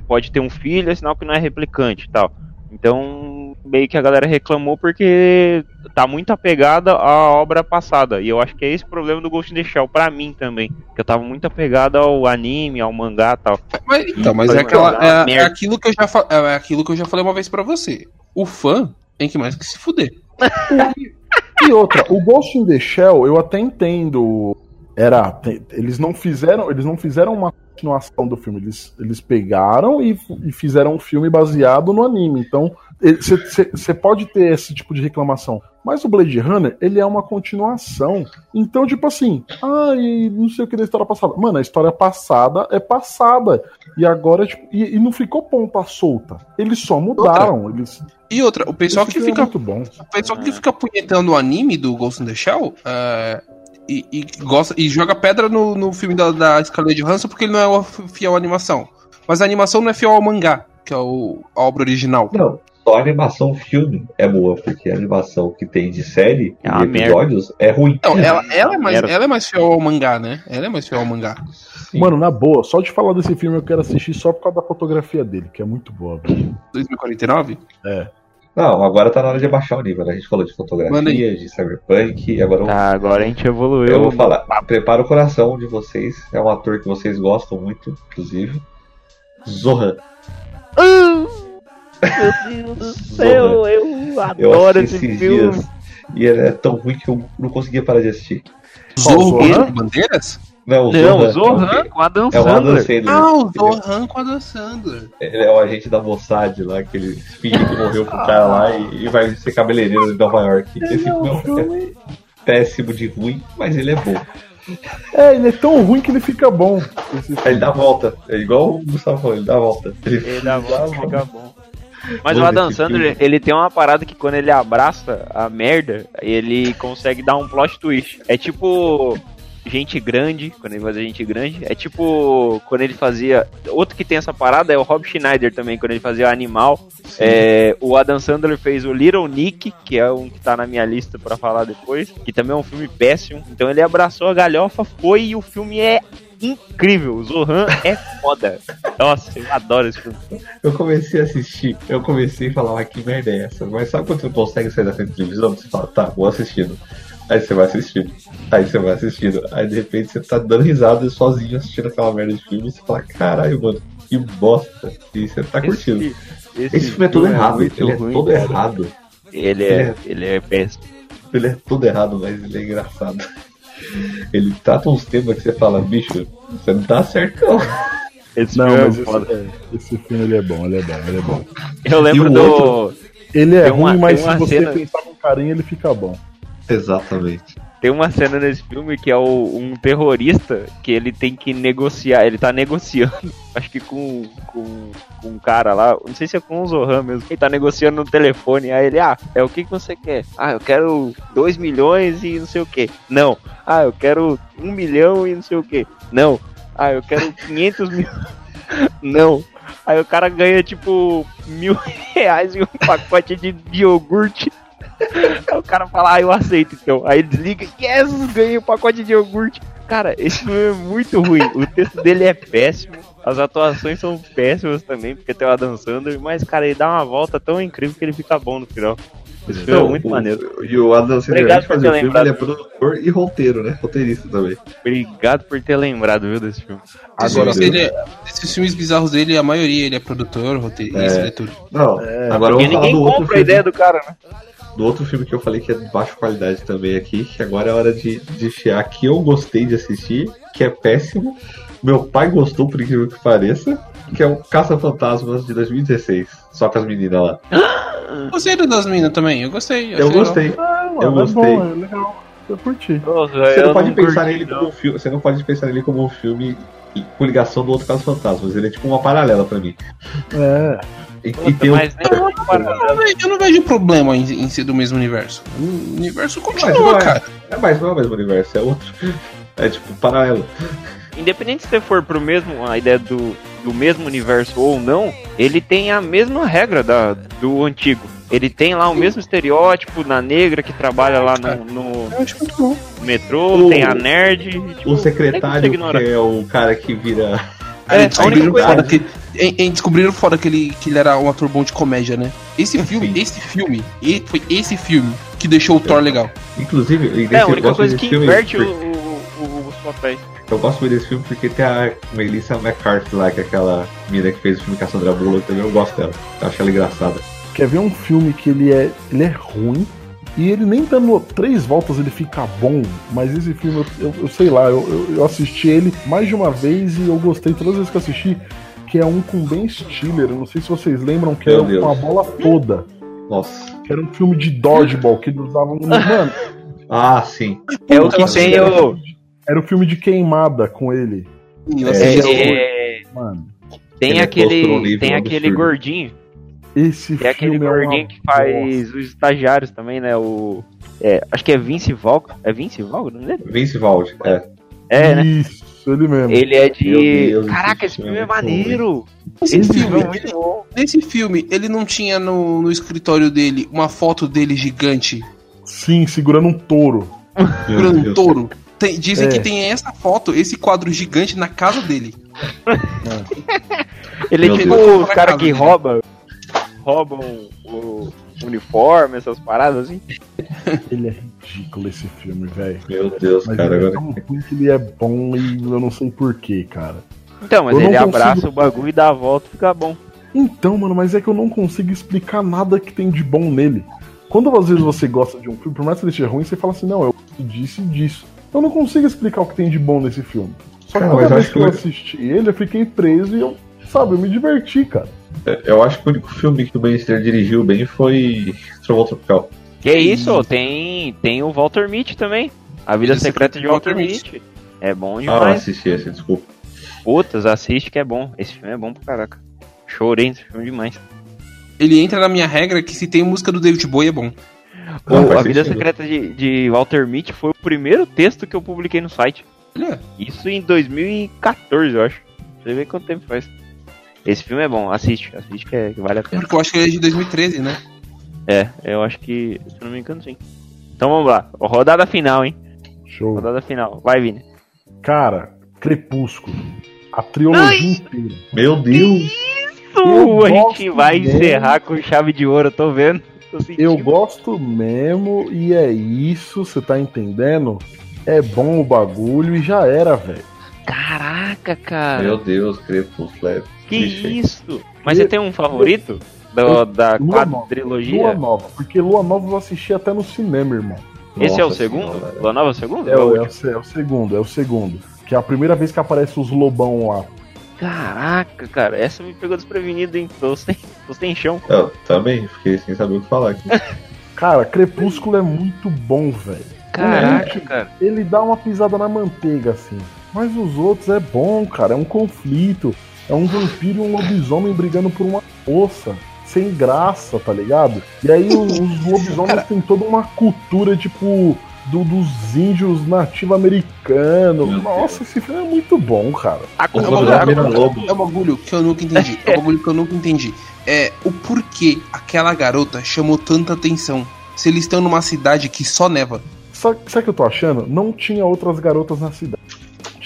pode ter um filho, é sinal que não é replicante e tal. Então, meio que a galera reclamou porque tá muito apegada à obra passada. E eu acho que é esse o problema do Ghost in the Shell pra mim também. Que eu tava muito apegado ao anime, ao mangá e tal. Mas, então, mas é, aquela, é, é aquilo que eu já fa- é aquilo que eu já falei uma vez pra você. O fã tem que mais que se fuder. E outra, o Ghost in the Shell, eu até entendo. Era. Eles não fizeram. Eles não fizeram uma continuação do filme. Eles, eles pegaram e, e fizeram um filme baseado no anime. Então, você pode ter esse tipo de reclamação. Mas o Blade Runner, ele é uma continuação. Então, tipo assim, ai, não sei o que da história passada. Mano, a história passada é passada. E agora, tipo, e, e não ficou ponta solta. Eles só mudaram. Eles, E outra, o pessoal que filme fica é muito bom. O pessoal que fica punhetando o anime do Ghost in the Shell é, e, e gosta, e joga pedra no, no filme da, da Scarlett Johansson porque ele não é fiel à animação. Mas a animação não é fiel ao mangá, que é o, a obra original. Não, só a animação filme é boa, porque a animação que tem de série É e episódios é ruim. Então, ela, ela, é mais, Era. ela é mais fiel ao mangá, né? Ela é mais fiel ao mangá. Sim. Mano, na boa, só de falar desse filme eu quero assistir só por causa da fotografia dele, que é muito boa. velho. 2049? Não, agora tá na hora de baixar o nível, né? A gente falou de fotografia, de cyberpunk, e agora eu- Tá, agora a gente evoluiu. eu vou falar. Prepara o coração de vocês, é um ator que vocês gostam muito, inclusive. Zohan. Meu Deus do céu, eu Eu adoro assisti esse esses filme. dias e ele é tão ruim que eu não conseguia parar de assistir. Zorro com bandeiras? Não, o Zohan, Zohan com Adam É o Adam Sandler. Sandler. Ah, o Ele é- Zohan com a Dan Sandler. Ele é o agente da Mossad lá, que ele finge que morreu pro cara lá e, e vai ser cabeleireiro em Nova York. Esse filme é um- é péssimo de ruim, mas ele é bom. É, ele é tão ruim que ele fica bom. Ele dá a volta. É igual o Gustavo falou, ele dá a volta. Ele, Ele dá volta e fica bom. Mas o Adam Sandler, ele tem uma parada que quando ele abraça a merda, ele consegue dar um plot twist. É tipo gente grande, quando ele fazia gente grande. É tipo quando ele fazia. Outro que tem essa parada é o Rob Schneider também, quando ele fazia Animal. É, o Adam Sandler fez o Little Nick, que é um que tá na minha lista pra falar depois, que também é um filme péssimo. Então ele abraçou a galhofa, foi e o filme é incrível. O Zohan é foda. Nossa, eu adoro esse filme. Eu comecei a assistir, eu comecei a falar, ah, que merda é essa? Mas sabe quando você consegue sair da frente da televisão? Você fala, tá, vou assistindo. Aí você vai assistindo. Aí você vai assistindo. Aí de repente você tá dando risada sozinho assistindo aquela merda de filme e você fala, caralho, mano, que bosta. E você tá curtindo. Esse, Esse filme é todo errado, muito ele é todo cara. errado. Ele é, ele é péssimo. Ele é todo errado, mas ele é engraçado. Ele trata uns temas que você fala, bicho, você não tá certo não. Esse Não, filme é mas esse, foda. é, esse filme ele é bom, ele é bom, ele é bom. Eu lembro E o do. outro? Ele é uma- ruim, mas se você cena- pensar com carinho, ele fica bom. Exatamente. Tem uma cena nesse filme que é o- um terrorista que ele tem que negociar, ele tá negociando, acho que com, com, com um cara lá, não sei se é com o Zohan mesmo, ele tá negociando no telefone, aí ele, ah, é o que, que você quer? Ah, eu quero 2 milhões e não sei o que. Não. Ah, eu quero 1 um milhão e não sei o que. Não. Ah, eu quero 500 mil. Não. Aí o cara ganha tipo mil reais e um pacote de iogurte. O cara fala, ah, eu aceito então. Aí desliga, yes, ganhei um pacote de iogurte. Cara, esse filme é muito ruim. O texto dele é péssimo. As atuações são péssimas também, porque tem o Adam Sandler. Mas, cara, ele dá uma volta tão incrível que ele fica bom no final. Esse filme é muito o- maneiro. E o Adam Sandler, Obrigado por o ter filme, lembrado. ele é produtor e roteiro, né? Roteirista também. Obrigado por ter lembrado, viu, desse filme. Agora, filmes dele é- esses filmes bizarros dele, a maioria ele é produtor, roteirista, É. é tudo. Não, É, agora Porque vamos falar ninguém do outro compra a filme. ideia do cara, né? Do outro filme que eu falei que é de baixa qualidade também aqui, que agora é hora de, de chiar que eu gostei de assistir, que é péssimo. Meu pai gostou, por incrível que pareça, que é o Caça-Fantasmas de 2016. Só com as meninas lá. Gostei do das minas também, eu gostei. Eu achei gostei. Ah, mano, Eu é gostei. bom, é legal. Eu curti. Você não pode pensar nele como um filme. Você não pode pensar nele como um filme com ligação do outro Caça-Fantasmas. Ele é tipo uma paralela pra mim. É. E, e tem um- Mas é. Eu não vejo- Eu não vejo problema em, em ser do mesmo universo. O universo Mas continua, não é. cara. É, mas não é o mesmo universo, é outro. É tipo paralelo. Independente se você for pro mesmo, a ideia do, do mesmo universo ou não, ele tem a mesma regra da, do antigo. Ele tem lá o mesmo estereótipo na negra que trabalha lá no, no metrô, O- tem a nerd. tipo, O secretário, que é o cara que vira. É, descobriram, a única fora coisa- que, em, em- descobriram fora que ele, que ele era um ator bom de comédia, né? Esse filme, esse filme, e foi esse filme que deixou o Thor legal. Inclusive, É, a eu única gosto coisa desse que filme inverte o, porque- o- o- os papéis. Eu gosto muito desse filme porque tem a Melissa McCarthy lá, que é aquela mina que fez o filme com a Sandra Bullock também. Eu gosto dela. Eu acho ela engraçada. Quer ver um filme que ele é, ele é ruim e ele nem dando três voltas ele fica bom, mas esse filme eu, eu- eu sei lá, eu, eu- eu assisti ele mais de uma vez e eu gostei todas as vezes que eu assisti, que é um com Ben Stiller, eu não sei se vocês lembram, que Meu era Deus. com a bola toda, Nossa. que era um filme de dodgeball que eles usavam no... Mano, Ah, sim. É o que tem era- o. era o filme de queimada com ele, Eu É, é, é, mano. tem aquele. Tem aquele gordinho. Esse Tem aquele filme é gordinho que faz os estagiários também, né? O. É, acho que é Vince Valga. É Vince Valga o nome dele? Vince Valde. É. É, né? Isso, ele mesmo. Ele é de. Deus, Caraca, esse filme é é maneiro. Esse Esse filme, filme é muito bom. nesse filme, ele não tinha no, no escritório dele uma foto dele gigante Sim, segurando um touro. segurando um touro. Tem- dizem É. que tem essa foto, esse quadro gigante na casa dele. Ele é tipo os caras que roubam. Roubam o uniforme, essas paradas assim. Ele é ridículo esse filme, velho. Meu Deus, Mas cara. ele é Agora... tão ruim que ele é bom e eu não sei porquê, cara. Então, mas Eu ele consigo- abraça o bagulho e dá a volta e fica bom. Então, mano, mas é que eu não consigo explicar nada que tem de bom nele. Quando às vezes você gosta de um filme, por mais que ele seja ruim, você fala assim, não, eu gosto disso e disso. Eu não consigo explicar o que tem de bom nesse filme. Só que Cara, toda mas eu vez acho que eu assisti ele, eu fiquei preso e eu, sabe, eu me diverti, cara. Eu acho que o único filme que o Ben Stiller dirigiu bem foi Trovão Tropical. Que isso, tem, tem o Walter Mitty também. A Vida Vida Secreta de Walter Walter Mitty. É bom Ah, demais. assisti esse, desculpa. Putas, assiste que é bom. Esse filme é bom pra caraca. Chorei nesse filme demais. Ele entra na minha regra que se tem música do David Bowie é bom. Não, O- a Vida sentido. Secreta de, de Walter Mitty foi o primeiro texto que eu publiquei no site. Olha, Isso em 2014, eu acho. Você vê quanto tempo faz. Esse filme é bom, assiste, assiste que, é, que vale a pena. porque eu acho que ele é de 2013, né? É, eu acho que, se eu não me engano, sim. Então vamos lá, rodada final, hein? Show. Rodada final. Vai, Vini. Cara, Crepúsculo. A trilogia inteira. Meu Deus! Uh, a gosto gente vai mesmo. encerrar com chave de ouro, eu tô vendo. Tô. Eu gosto mesmo e é isso, você tá entendendo? É bom o bagulho e já era, velho. Caraca, cara. Meu Deus, Crepúsculo. É que isso? Mas você tem um favorito do- da Lua Nova. quadrilogia? Lua Nova, porque Lua Nova eu assisti até no cinema, irmão. Esse é o Nossa segundo? Senhora. Lua Nova é o segundo? É, Ou o, é, o, é o segundo, é o segundo. Que é a primeira vez que aparece os lobão lá. Caraca, cara, essa me pegou desprevenido, hein? Tô sem, tô sem chão. Eu também fiquei sem saber o que falar aqui. Cara, Crepúsculo é muito bom, velho. Caraca, cara. Ele dá uma pisada na manteiga, assim. Mas os outros é bom, cara. É um conflito. É um vampiro e um lobisomem brigando por uma moça. Sem graça, tá ligado? E aí os lobisomens têm toda uma cultura, tipo, do- dos índios nativo-americanos. Meu Nossa, esse filme é muito bom, cara. A bagulho- viram lobo. É um bagulho que eu nunca entendi. É um bagulho que eu nunca entendi. É o porquê aquela garota chamou tanta atenção. Se eles estão numa cidade que só neva. Sabe, sabe o que eu tô achando? Não tinha outras garotas na cidade.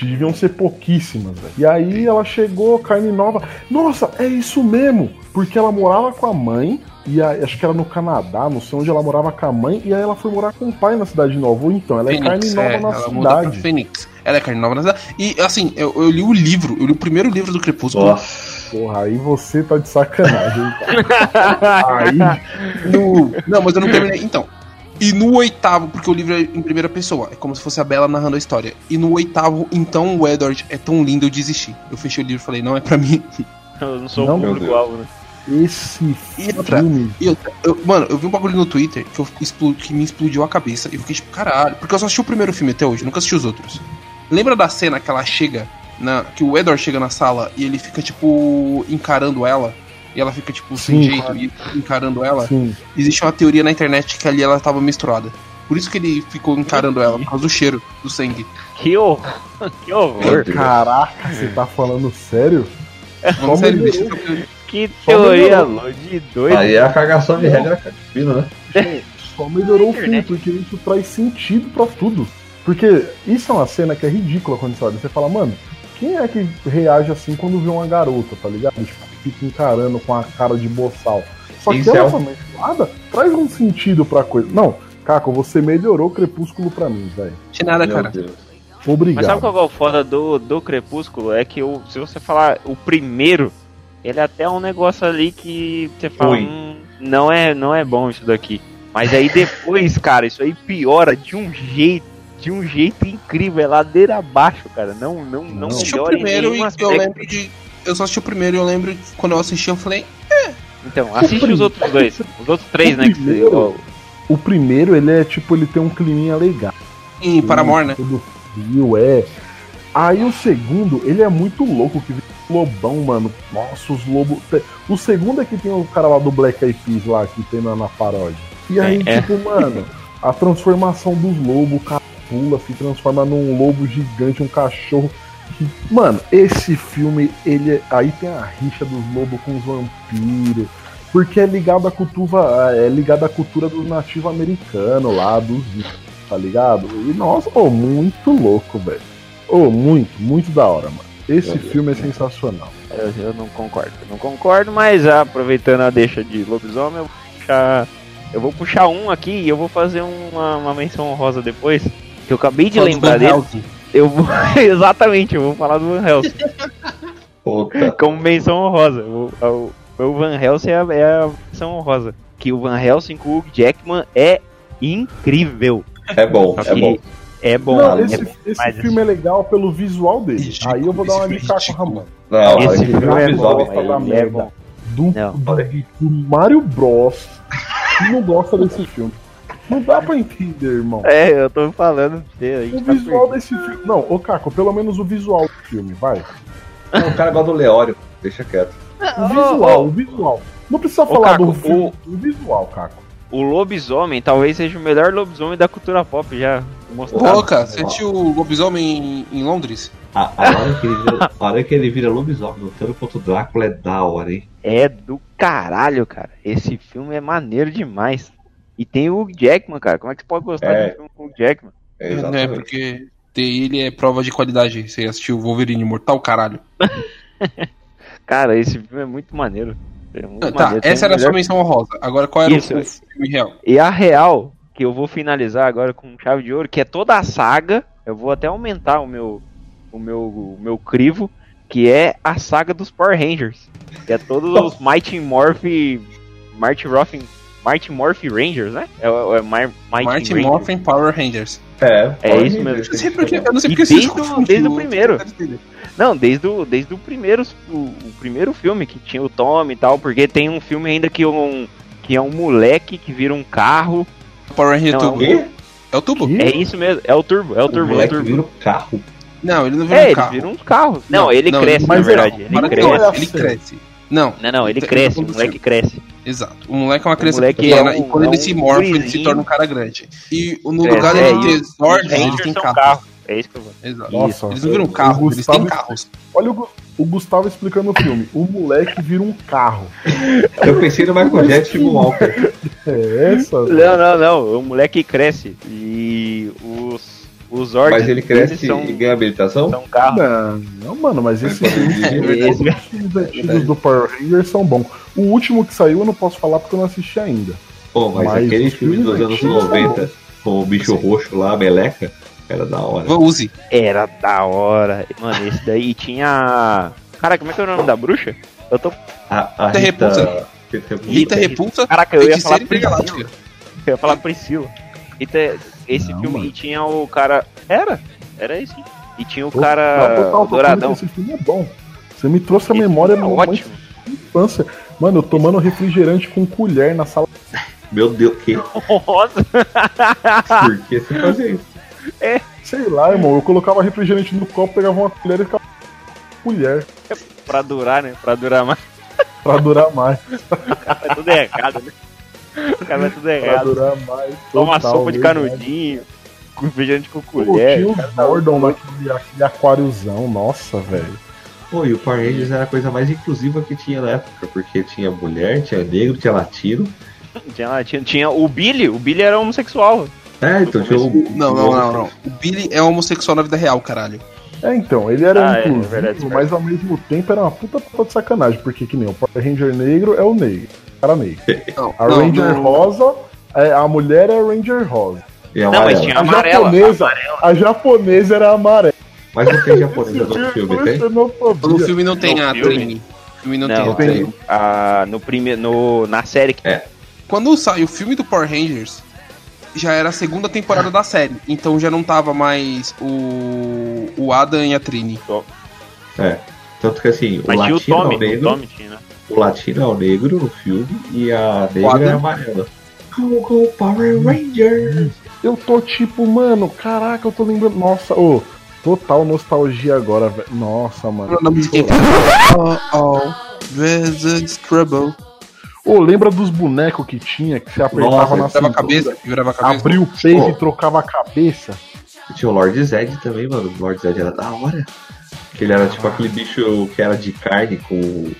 Deviam ser pouquíssimas, velho. E aí ela chegou, carne nova. Nossa, é isso mesmo! Porque ela morava com a mãe, e aí, acho que era no Canadá, não sei onde ela morava com a mãe, e aí ela foi morar com o pai na cidade nova. Ou então, ela é carne nova é, na ela cidade. Fênix. Ela é carne nova na cidade. E assim, eu, eu li o livro, eu li o primeiro livro do Crepúsculo. Nossa. Porra, aí você tá de sacanagem, aí, No... Não, mas eu não terminei. Então. E no oitavo, porque o livro é em primeira pessoa, é como se fosse a Bela narrando a história. E no oitavo, então o Edward é tão lindo, eu desisti. Eu fechei o livro e falei, não é pra mim. Eu não sou Não, o meu público-alvo, né? esse E outra, filme. E eu, eu- mano, eu vi um bagulho no Twitter que, eu que me explodiu a cabeça. E eu fiquei tipo, caralho. Porque eu só assisti o primeiro filme até hoje, nunca assisti os outros. Lembra da cena que ela chega, na, que o Edward chega na sala e ele fica, tipo, encarando ela? E ela fica, tipo, sem Sim, jeito claro. e encarando ela? Sim. Existe uma teoria na internet que ali ela tava misturada. Por isso que ele ficou encarando ela, por causa do cheiro do sangue. Que horror. Que horror. Caraca, você tá falando sério? Vamos Só sério, bicho. Que teoria lô, de doido. Aí é a cagação de regra fina, né? Só melhorou o filme, porque isso traz sentido pra tudo. Porque isso é uma cena que é ridícula quando você olha. Você fala, mano, quem é que reage assim quando vê uma garota, tá ligado? Tipo, fica encarando com a cara de boçal. Só que Incel. essa mensalada traz um sentido pra coisa. Não, Caco, você melhorou o Crepúsculo pra mim, velho. De nada, Meu cara. Deus. Mas Obrigado. sabe qual é o foda do, do Crepúsculo? É que o, se você falar o primeiro, ele é até um negócio ali que você fala, hum, não é, não é bom isso daqui. Mas aí depois, cara, isso aí piora de um jeito, de um jeito incrível, é ladeira abaixo, cara. Não, não, não Não. Eu assisti o melhora em primeiro nenhum e eu lembro de. Eu só assisti o primeiro e eu lembro que quando eu assisti eu falei, Então, assiste os outros dois. Os outros três, O né? Que você, primeiro- O primeiro, ele é tipo, ele tem um climinha legal. em Paramore, né? Todo frio, é. Aí o segundo, ele é muito louco, que lobão, mano. Nossa, os lobos. O segundo é que tem o cara lá do Black Eyed Peas lá, que tem na, na paródia. E aí, É, é. tipo, mano, a transformação dos lobos, o cara pula, se transforma num lobo gigante, um cachorro. Mano, esse filme, ele é- aí tem a rixa dos lobos com os vampiros. Porque é ligado à cultura, é ligado à cultura do nativo americano lá, dos tá ligado? E nossa, muito louco, velho. Ô, muito, muito da hora, mano. Esse Deus. filme é sensacional. Eu, eu não concordo, eu não concordo, mas ah, aproveitando a deixa de lobisomem, eu vou puxar, eu vou puxar um aqui e eu vou fazer uma, uma menção honrosa depois. Que eu acabei de Fala lembrar dele. Eu vou. Exatamente, eu vou falar do Van Helsing. Puta. como menção honrosa. O, o, o Van Helsing é a, é a menção honrosa. Que o Van Helsing com o Jackman é incrível. É bom, é bom. É bom. Não, é esse, bom esse filme é legal pelo visual dele. Ridículo, aí eu vou dar uma esse de filme é Caco. Ramon. Não, Esse filme é episódio bom, é merda. bom. Do, do, do Mario Bros. que não gosta desse filme. Não dá pra entender, irmão. É, eu tô falando pra você. O tá visual perdido. desse filme. Não, ô Caco, pelo menos o visual do filme, vai. Não, o cara gosta do Leório. Deixa quieto. O visual, o visual. Não precisa falar Caco, do filme, o visual, Caco. O lobisomem talvez seja o melhor lobisomem da cultura pop já mostrado. Ô, cara, você assistiu o Lobisomem em, em Londres? A, a hora que ele vira, a hora que ele vira lobisomem lutando contra o Drácula é da hora, hein? É do caralho, cara. Esse filme é maneiro demais. E tem o Hugh Jackman, cara. Como é que você pode gostar É. de um filme com o Hugh Jackman? É, exatamente. porque ter ele é prova de qualidade. Você assistiu Wolverine Mortal, caralho. Cara, esse filme é muito maneiro. É muito tá, maneiro. Essa era a sua menção honrosa. Agora, qual era Isso. o, o filme real? E a real, que eu vou finalizar agora com chave de ouro, que é toda a saga. Eu vou até aumentar o meu, o meu, o meu crivo, que é a saga dos Power Rangers. Que é todos os Mighty Morph. Mighty Morphin. Mighty Morph Rangers, né? É, o- é, Mar- Mighty Martin Rangers. Morphin Power Rangers. É, É isso mesmo. Eu não sei porque, eu não sei porque desde vocês o- desde o primeiro. Não, desde o, desde o primeiro, o, o primeiro filme que tinha o Tom e tal, porque tem um filme ainda que um que é um moleque que vira um carro. Power Ranger Não, Turbo. Quê? É o tubo? Que? É isso mesmo, é o turbo, é o O turbo, é o turbo. vira um carro. Não, ele não vira É, um ele carro. vira um carro. Não, Não, ele não, cresce, na verdade. é- Ele cresce. Ele cresce. Não. Não, não, ele Tá- cresce, o moleque cresce. Exato. O moleque é uma criança pequena é um- e quando é ele um se morfa, ele se torna um cara grande. E no Cresce, lugar é, de ter os eles têm são carro. carro. É isso que eu vou. Exato. Nossa, Eles não viram o carro, eles têm carros. Olha o, o Gustavo explicando o filme. O moleque vira um carro. Eu pensei no Michael Jackson e no Walker. É essa? Não, não, não. O moleque cresce. E os. Os Zords. Mas ele cresce são, e ganha habilitação? são carros. Não, não, mano, mas esse filme, Esse- os filmes antigos do Power Rangers são bons. O último que saiu eu não posso falar porque eu não assisti ainda. Pô, mas, Mas aquele filme dos anos antigos são 90, com o bicho roxo lá, a meleca, era da hora. Use. Era da hora. Mano, esse daí tinha. Cara, como é que é o nome da bruxa? Eu tô. A, a Rita Repulsa. Rita, Rita Repulsa, Caraca, eu ia falar Priscila. Eu ia falar Priscila. E te- esse Não, filme mano. e tinha o cara. Era? Era esse. E tinha o Total, cara total, total, douradão. Esse filme é bom. Você me trouxe a Esse memória é numa ótimo. infância. Mano, eu tomando refrigerante com colher na sala. Meu Deus, que? Nossa, Por que você fazia isso? Sei lá, irmão. Eu colocava refrigerante no copo, pegava uma colher e ficava com colher. pra durar, né? Pra durar mais. Pra durar mais. É tudo errado, né? O cara é tudo errado. durar mais. Toma total, sopa de verdade. canudinho, com refrigerante com Pô, colher. tinha o tá Gordon louco. naquele aquele aquáriozão. Nossa, velho. Pô, e o Power Rangers era a coisa mais inclusiva que tinha na época, porque tinha mulher, tinha negro, tinha latino. Tinha, lá, tinha, o Billy, o Billy era homossexual. É, então tinha o. Não, não, não, não. O Billy é homossexual na vida real, caralho. É, então, ele era Ah, é, inclusivo, é verdade, mas ao mesmo tempo era uma puta, puta de sacanagem, porque que nem o Power Ranger negro é o negro, cara. Não, A não, Ranger não. rosa, é, a mulher é a Ranger rosa. E a Não, mas amarela. tinha A amarela. japonesa, a japonesa era amarela. Mas não tem japonesa no filme, tem? No filme não tem No a filme? Trini. No filme não, Não, tem a tem. Ah, no primeiro, no, na série que Quando sai o filme do Power Rangers, já era a segunda temporada da série. Então já não tava mais o, o Adam e a Trini. É. Tanto que assim, o Mas tinha o latino é Tommy, o o Tommy tinha, né? O latino é o negro no filme e a negra Adam? é a amarela. Go, go, Power Rangers! Eu tô tipo, mano, caraca, eu tô lembrando. Nossa, ô, total nostalgia agora, velho. Nossa, mano. Oh, oh, there's a trouble. Ô, lembra dos bonecos que tinha, que você apertava Nossa, na cintura, cabeça, virava a cabeça. abria o peito e trocava a cabeça? Tinha o Lord Zed também, mano. O Lord Zed era da hora. Que ele era tipo aquele bicho que era de carne com,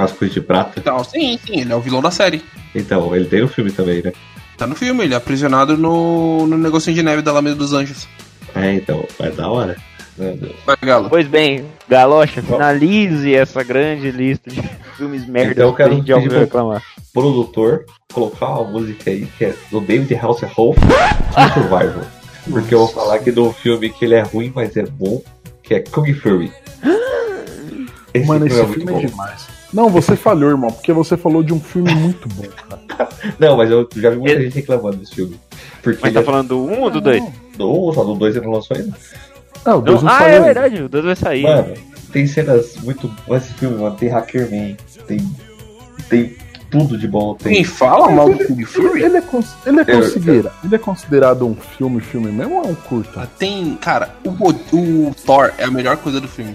com as coisas de prata. Então, sim, sim, ele é o vilão da série. Então, ele tem no filme também, né? Tá no filme, ele é aprisionado no, no negocinho de neve da Alameda dos Anjos. É, então, é da hora. Vai, Galo. Pois bem, Galocha, finalize essa grande lista de filmes merda Então eu que a quero gente já ouviu pedir reclamar. Produtor, colocar uma música aí que é do David Hasselhoff, Team Survival. Porque eu vou falar aqui do filme que ele é ruim, mas é bom, que é Kung Fury. Esse Mano, esse é filme bom. é demais. Não, você falhou, irmão, porque você falou de um filme muito bom, cara. Não, mas eu já vi muita Ele- gente reclamando desse filme. Porque Mas tá é falando do 1 ou do 2? do, só do 2 ele não lançou ainda. Ah, o dois não Ah, saiu é ainda. verdade, o 2 vai sair. Mano, tem cenas muito. Esse filme, mano, tem Hackerman, tem. Tem tudo de bom. Quem Tem. fala mal do Kung Ele, Fury? ele é, cons- ele é, considera- ele é considerado um filme, filme mesmo ou é um curta? Tem, cara, o, o Thor é a melhor coisa do filme.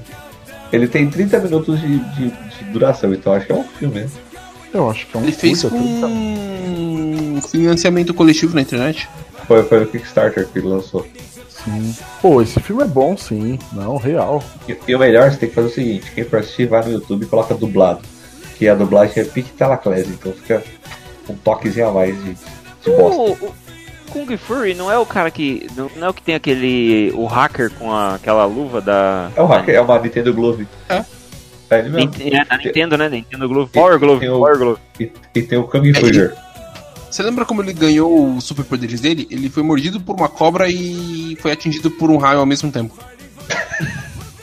Ele tem 30 minutos de, de, de duração, então acho que é um filme, né? Eu acho que é um Ele fez curta. com 30. um financiamento coletivo na internet. Foi, foi no Kickstarter que ele lançou. Sim. Pô, esse filme é bom, sim. Não, real. E, e o melhor, você tem que fazer o seguinte: quem for assistir, vai no YouTube e coloca dublado. Que a dublagem é Pique Telaclese, então fica um toquezinho a mais de, de bosta. O, o Kung Fury não é o cara que. Não, não é o que tem aquele. O hacker com a- aquela luva da. É o hacker, é uma Nintendo Glove. É. É ele mesmo. Nint- É, da Nintendo, né? Nintendo Glove. Power Glove. o- Power Glove. E, e tem o Kung Fury. Você lembra como ele ganhou os superpoderes dele? Ele foi mordido por uma cobra e foi atingido por um raio ao mesmo tempo.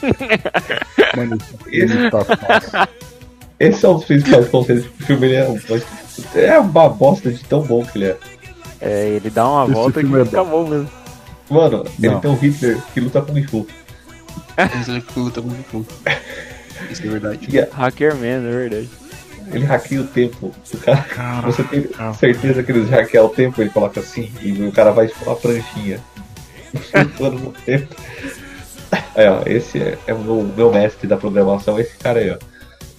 Mano, esse tá. Esse é um dos principais conceitos do filme. Ele é, um- é uma bosta de tão bom que ele é. É, ele dá uma Esse volta que é fica bom mesmo. Mano, ele Não. tem um Hitler que luta com o Fu. Isso é que luta com o Fu. Isso é verdade. E a- Hacker Man, é verdade. ele hackeia o tempo. O cara, Cara, você tem cara. certeza que eles hackeam o tempo? Ele coloca assim e o cara vai tipo uma pranchinha. Flutuando no tempo. Aí, ó, esse é, é o meu, meu mestre da programação, esse cara aí, ó.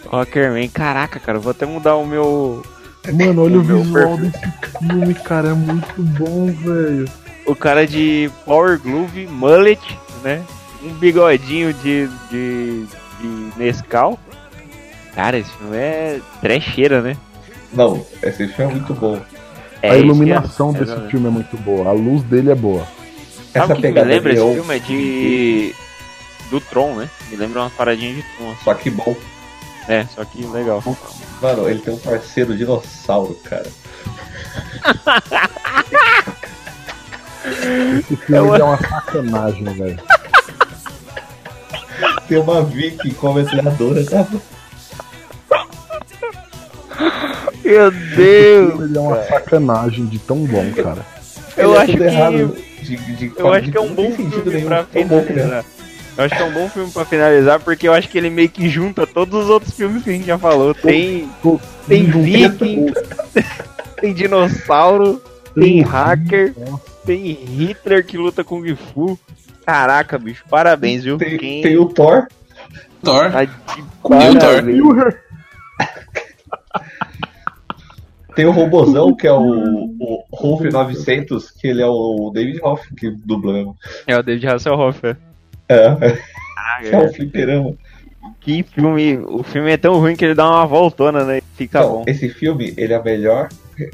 Rockerman, caraca, cara, eu vou até mudar o meu. Mano, olha o O meu visual desse filme, cara. É muito bom, velho. O cara de Power Glove, mullet, né? Um bigodinho de, de, de Nescau. Cara, esse filme é trecheira, né? Não, esse filme é muito bom. É a iluminação é- desse filme é muito boa. A luz dele é boa. Sabe Essa o que me pegada lembra esse filme? É de. Do Tron, né? Me lembra umas paradinhas de Tron. assim. Só que bom. É, só que legal. Mano, ele tem um parceiro dinossauro, cara. Esse filme é uma sacanagem, velho. Tem uma Vicky com metralhadora, tá? Meu Deus! Ele é uma sacanagem de tão bom, cara. Eu Ele é acho tudo que- errado de, de, Eu acho de- que é um bom sentido filme nenhum. pra Tão bom é. finalizar. Eu acho que é um bom filme pra finalizar, porque eu acho que ele meio que junta todos os outros filmes que a gente já falou. Tem, tem Viking, tem dinossauro, tem hacker, tem Hitler que luta com Kung Fu. Caraca, bicho, parabéns, viu? Tem, Quem tem o Thor. Thor. tá de Thor. parabéns. Tem o Robozão, que é o, o Rolf 900, que ele é o David Hoff que dubla mesmo. É o David Hasselhoff. é. É, Caraca, é o fliperama. Que filme. O filme é tão ruim que ele dá uma voltona, né? Fica Então, bom. esse filme, ele é a melhor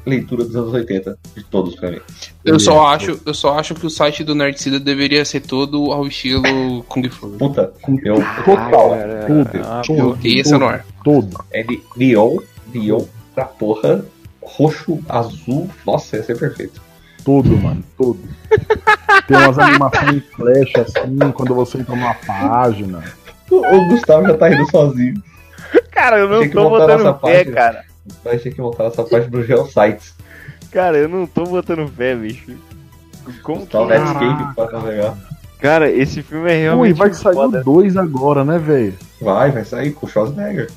leitura dos anos 80 de todos pra mim. Eu só acho, eu só acho que o site do Nerdcida deveria ser todo ao estilo Kung Fu. Puta, eu, Total. Tudo. ah, Tudo. Ar. Todo. é ne- neon, neon da porra, roxo, azul, nossa, ia ser perfeito. Todo, mano. Todo. Tem umas animações em flash assim, quando você entra numa página. O, Gustavo já tá rindo sozinho. Cara, eu não que tô botando fé, página. cara. Vai ter que montar essa parte do Geosites. Cara, eu não tô botando fé, bicho. Como que... Tá o Netscape pra navegar. Cara, esse filme é Ui, realmente vai sair foda. o 2 agora, né, velho? Vai, vai sair com o Schwarzenegger.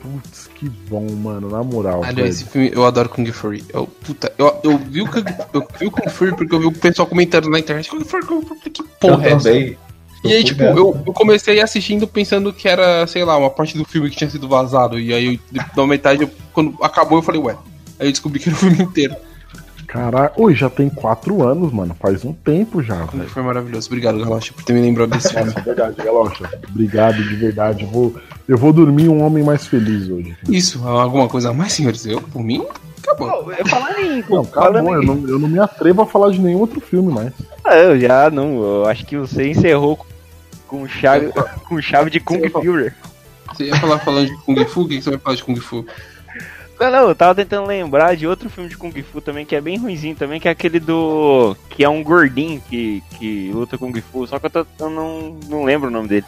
Putz, que bom, mano. Na moral, velho. esse filme, eu adoro Kung Fury. Eu, puta, eu, eu, vi o Kung, eu vi o Kung Fury porque eu vi o pessoal comentando na internet. Kung Fury, Kung Fury, que porra é eu essa? também. E aí, tipo, eu, eu comecei assistindo pensando que era, sei lá, uma parte do filme que tinha sido vazado. E aí, na metade, eu- quando acabou, eu falei, ué. Aí eu descobri que era o filme inteiro. Caralho, ui, já tem 4 anos, mano. Faz um tempo já, velho. Fury maravilhoso. Obrigado, Galocha, por ter me lembrado desse filme. Nossa, é verdade, Galocha. Obrigado de verdade. Eu vou, eu vou dormir um homem mais feliz hoje. Isso, alguma coisa a mais, senhores? Eu, por mim, acabou. Eu falando em. Não, acabou. Eu em- não, eu não me atrevo a falar de nenhum outro filme mais. Ah, eu já não. Eu acho que você encerrou com chave, com chave de Kung Fury. Você ia falar falando de Kung Fu? O que que você vai falar de Kung Fu? Não, não, eu tava tentando lembrar de outro filme de Kung Fu também, que é bem ruimzinho também, que é aquele do. que é um gordinho que, que luta Kung Fu, só que eu, tô- eu não, não lembro o nome dele.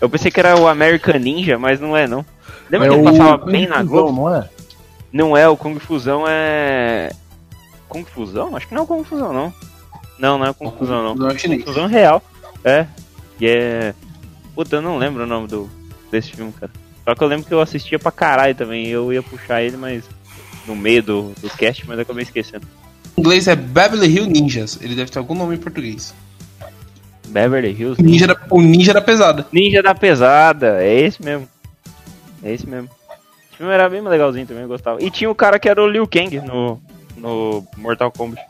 Eu pensei que era o American Ninja, mas não é não. Lembra que ele passava Kung bem na Fusão, Globo? não é? Não é, o Kung Fusão é. Kung Fusão? Acho que não é o Kung Fusão, não. Não, não é o Kung Fusão, não. Não é chinês. Fusão real. É. E é. Puta, eu não lembro o nome do, desse filme, cara. Só que eu lembro que eu assistia pra caralho também. Eu ia puxar ele, mas. No meio do, do cast, mas acabei esquecendo. Em inglês é Beverly Hill Ninjas. Ele deve ter algum nome em português. Beverly Hills. Ninja da, o Ninja da Pesada. Ninja da Pesada. É esse mesmo. É esse mesmo. Esse filme era bem legalzinho também, eu gostava. E tinha o cara que era o Liu Kang no, no Mortal Kombat.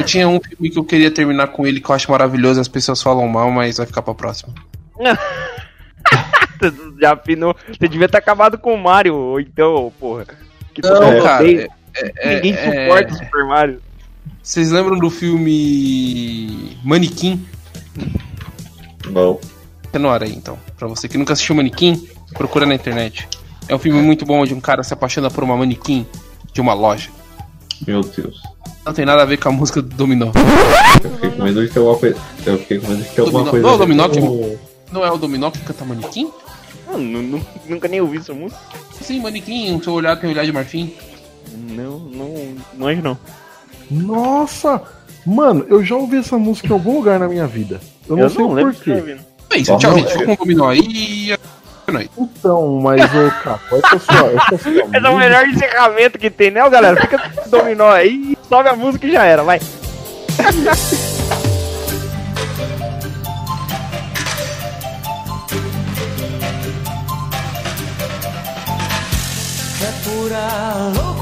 Eu tinha um filme que eu queria terminar com ele que eu acho maravilhoso. As pessoas falam mal, mas vai ficar pra próxima. Você já afinou. Você devia ter acabado com o Mario, ou então, porra. Que Não, cara. odeia. é- Ninguém é- suporta o Super Mario. Vocês lembram do filme Manequim? Não. É no ar aí, então. Pra você que nunca assistiu Manequim, procura na internet. É um filme muito bom onde um cara se apaixona por uma manequim de uma loja. Meu Deus. Não tem nada a ver com a música do Dominó. Eu fiquei com medo de ter alguma coisa. Eu fiquei com medo de ter alguma coisa. não, a ver Dominó que- Não é o Dominó que canta manequim? Eu nu- nunca nem ouvi essa música. Sim, manequim, o seu olhar tem olhar de marfim. Não, não, não acho não. Nossa! Mano, eu já ouvi essa música em algum lugar na minha vida. Eu não sei o ouvido. É isso, Só tchau, não, gente. é. Com o aí. nós. Então, mas ô, Capo, essa é sua. Essa é sua Esse é o melhor encerramento que tem, né, galera? Fica com dominó aí, sobe a música e já era, vai. É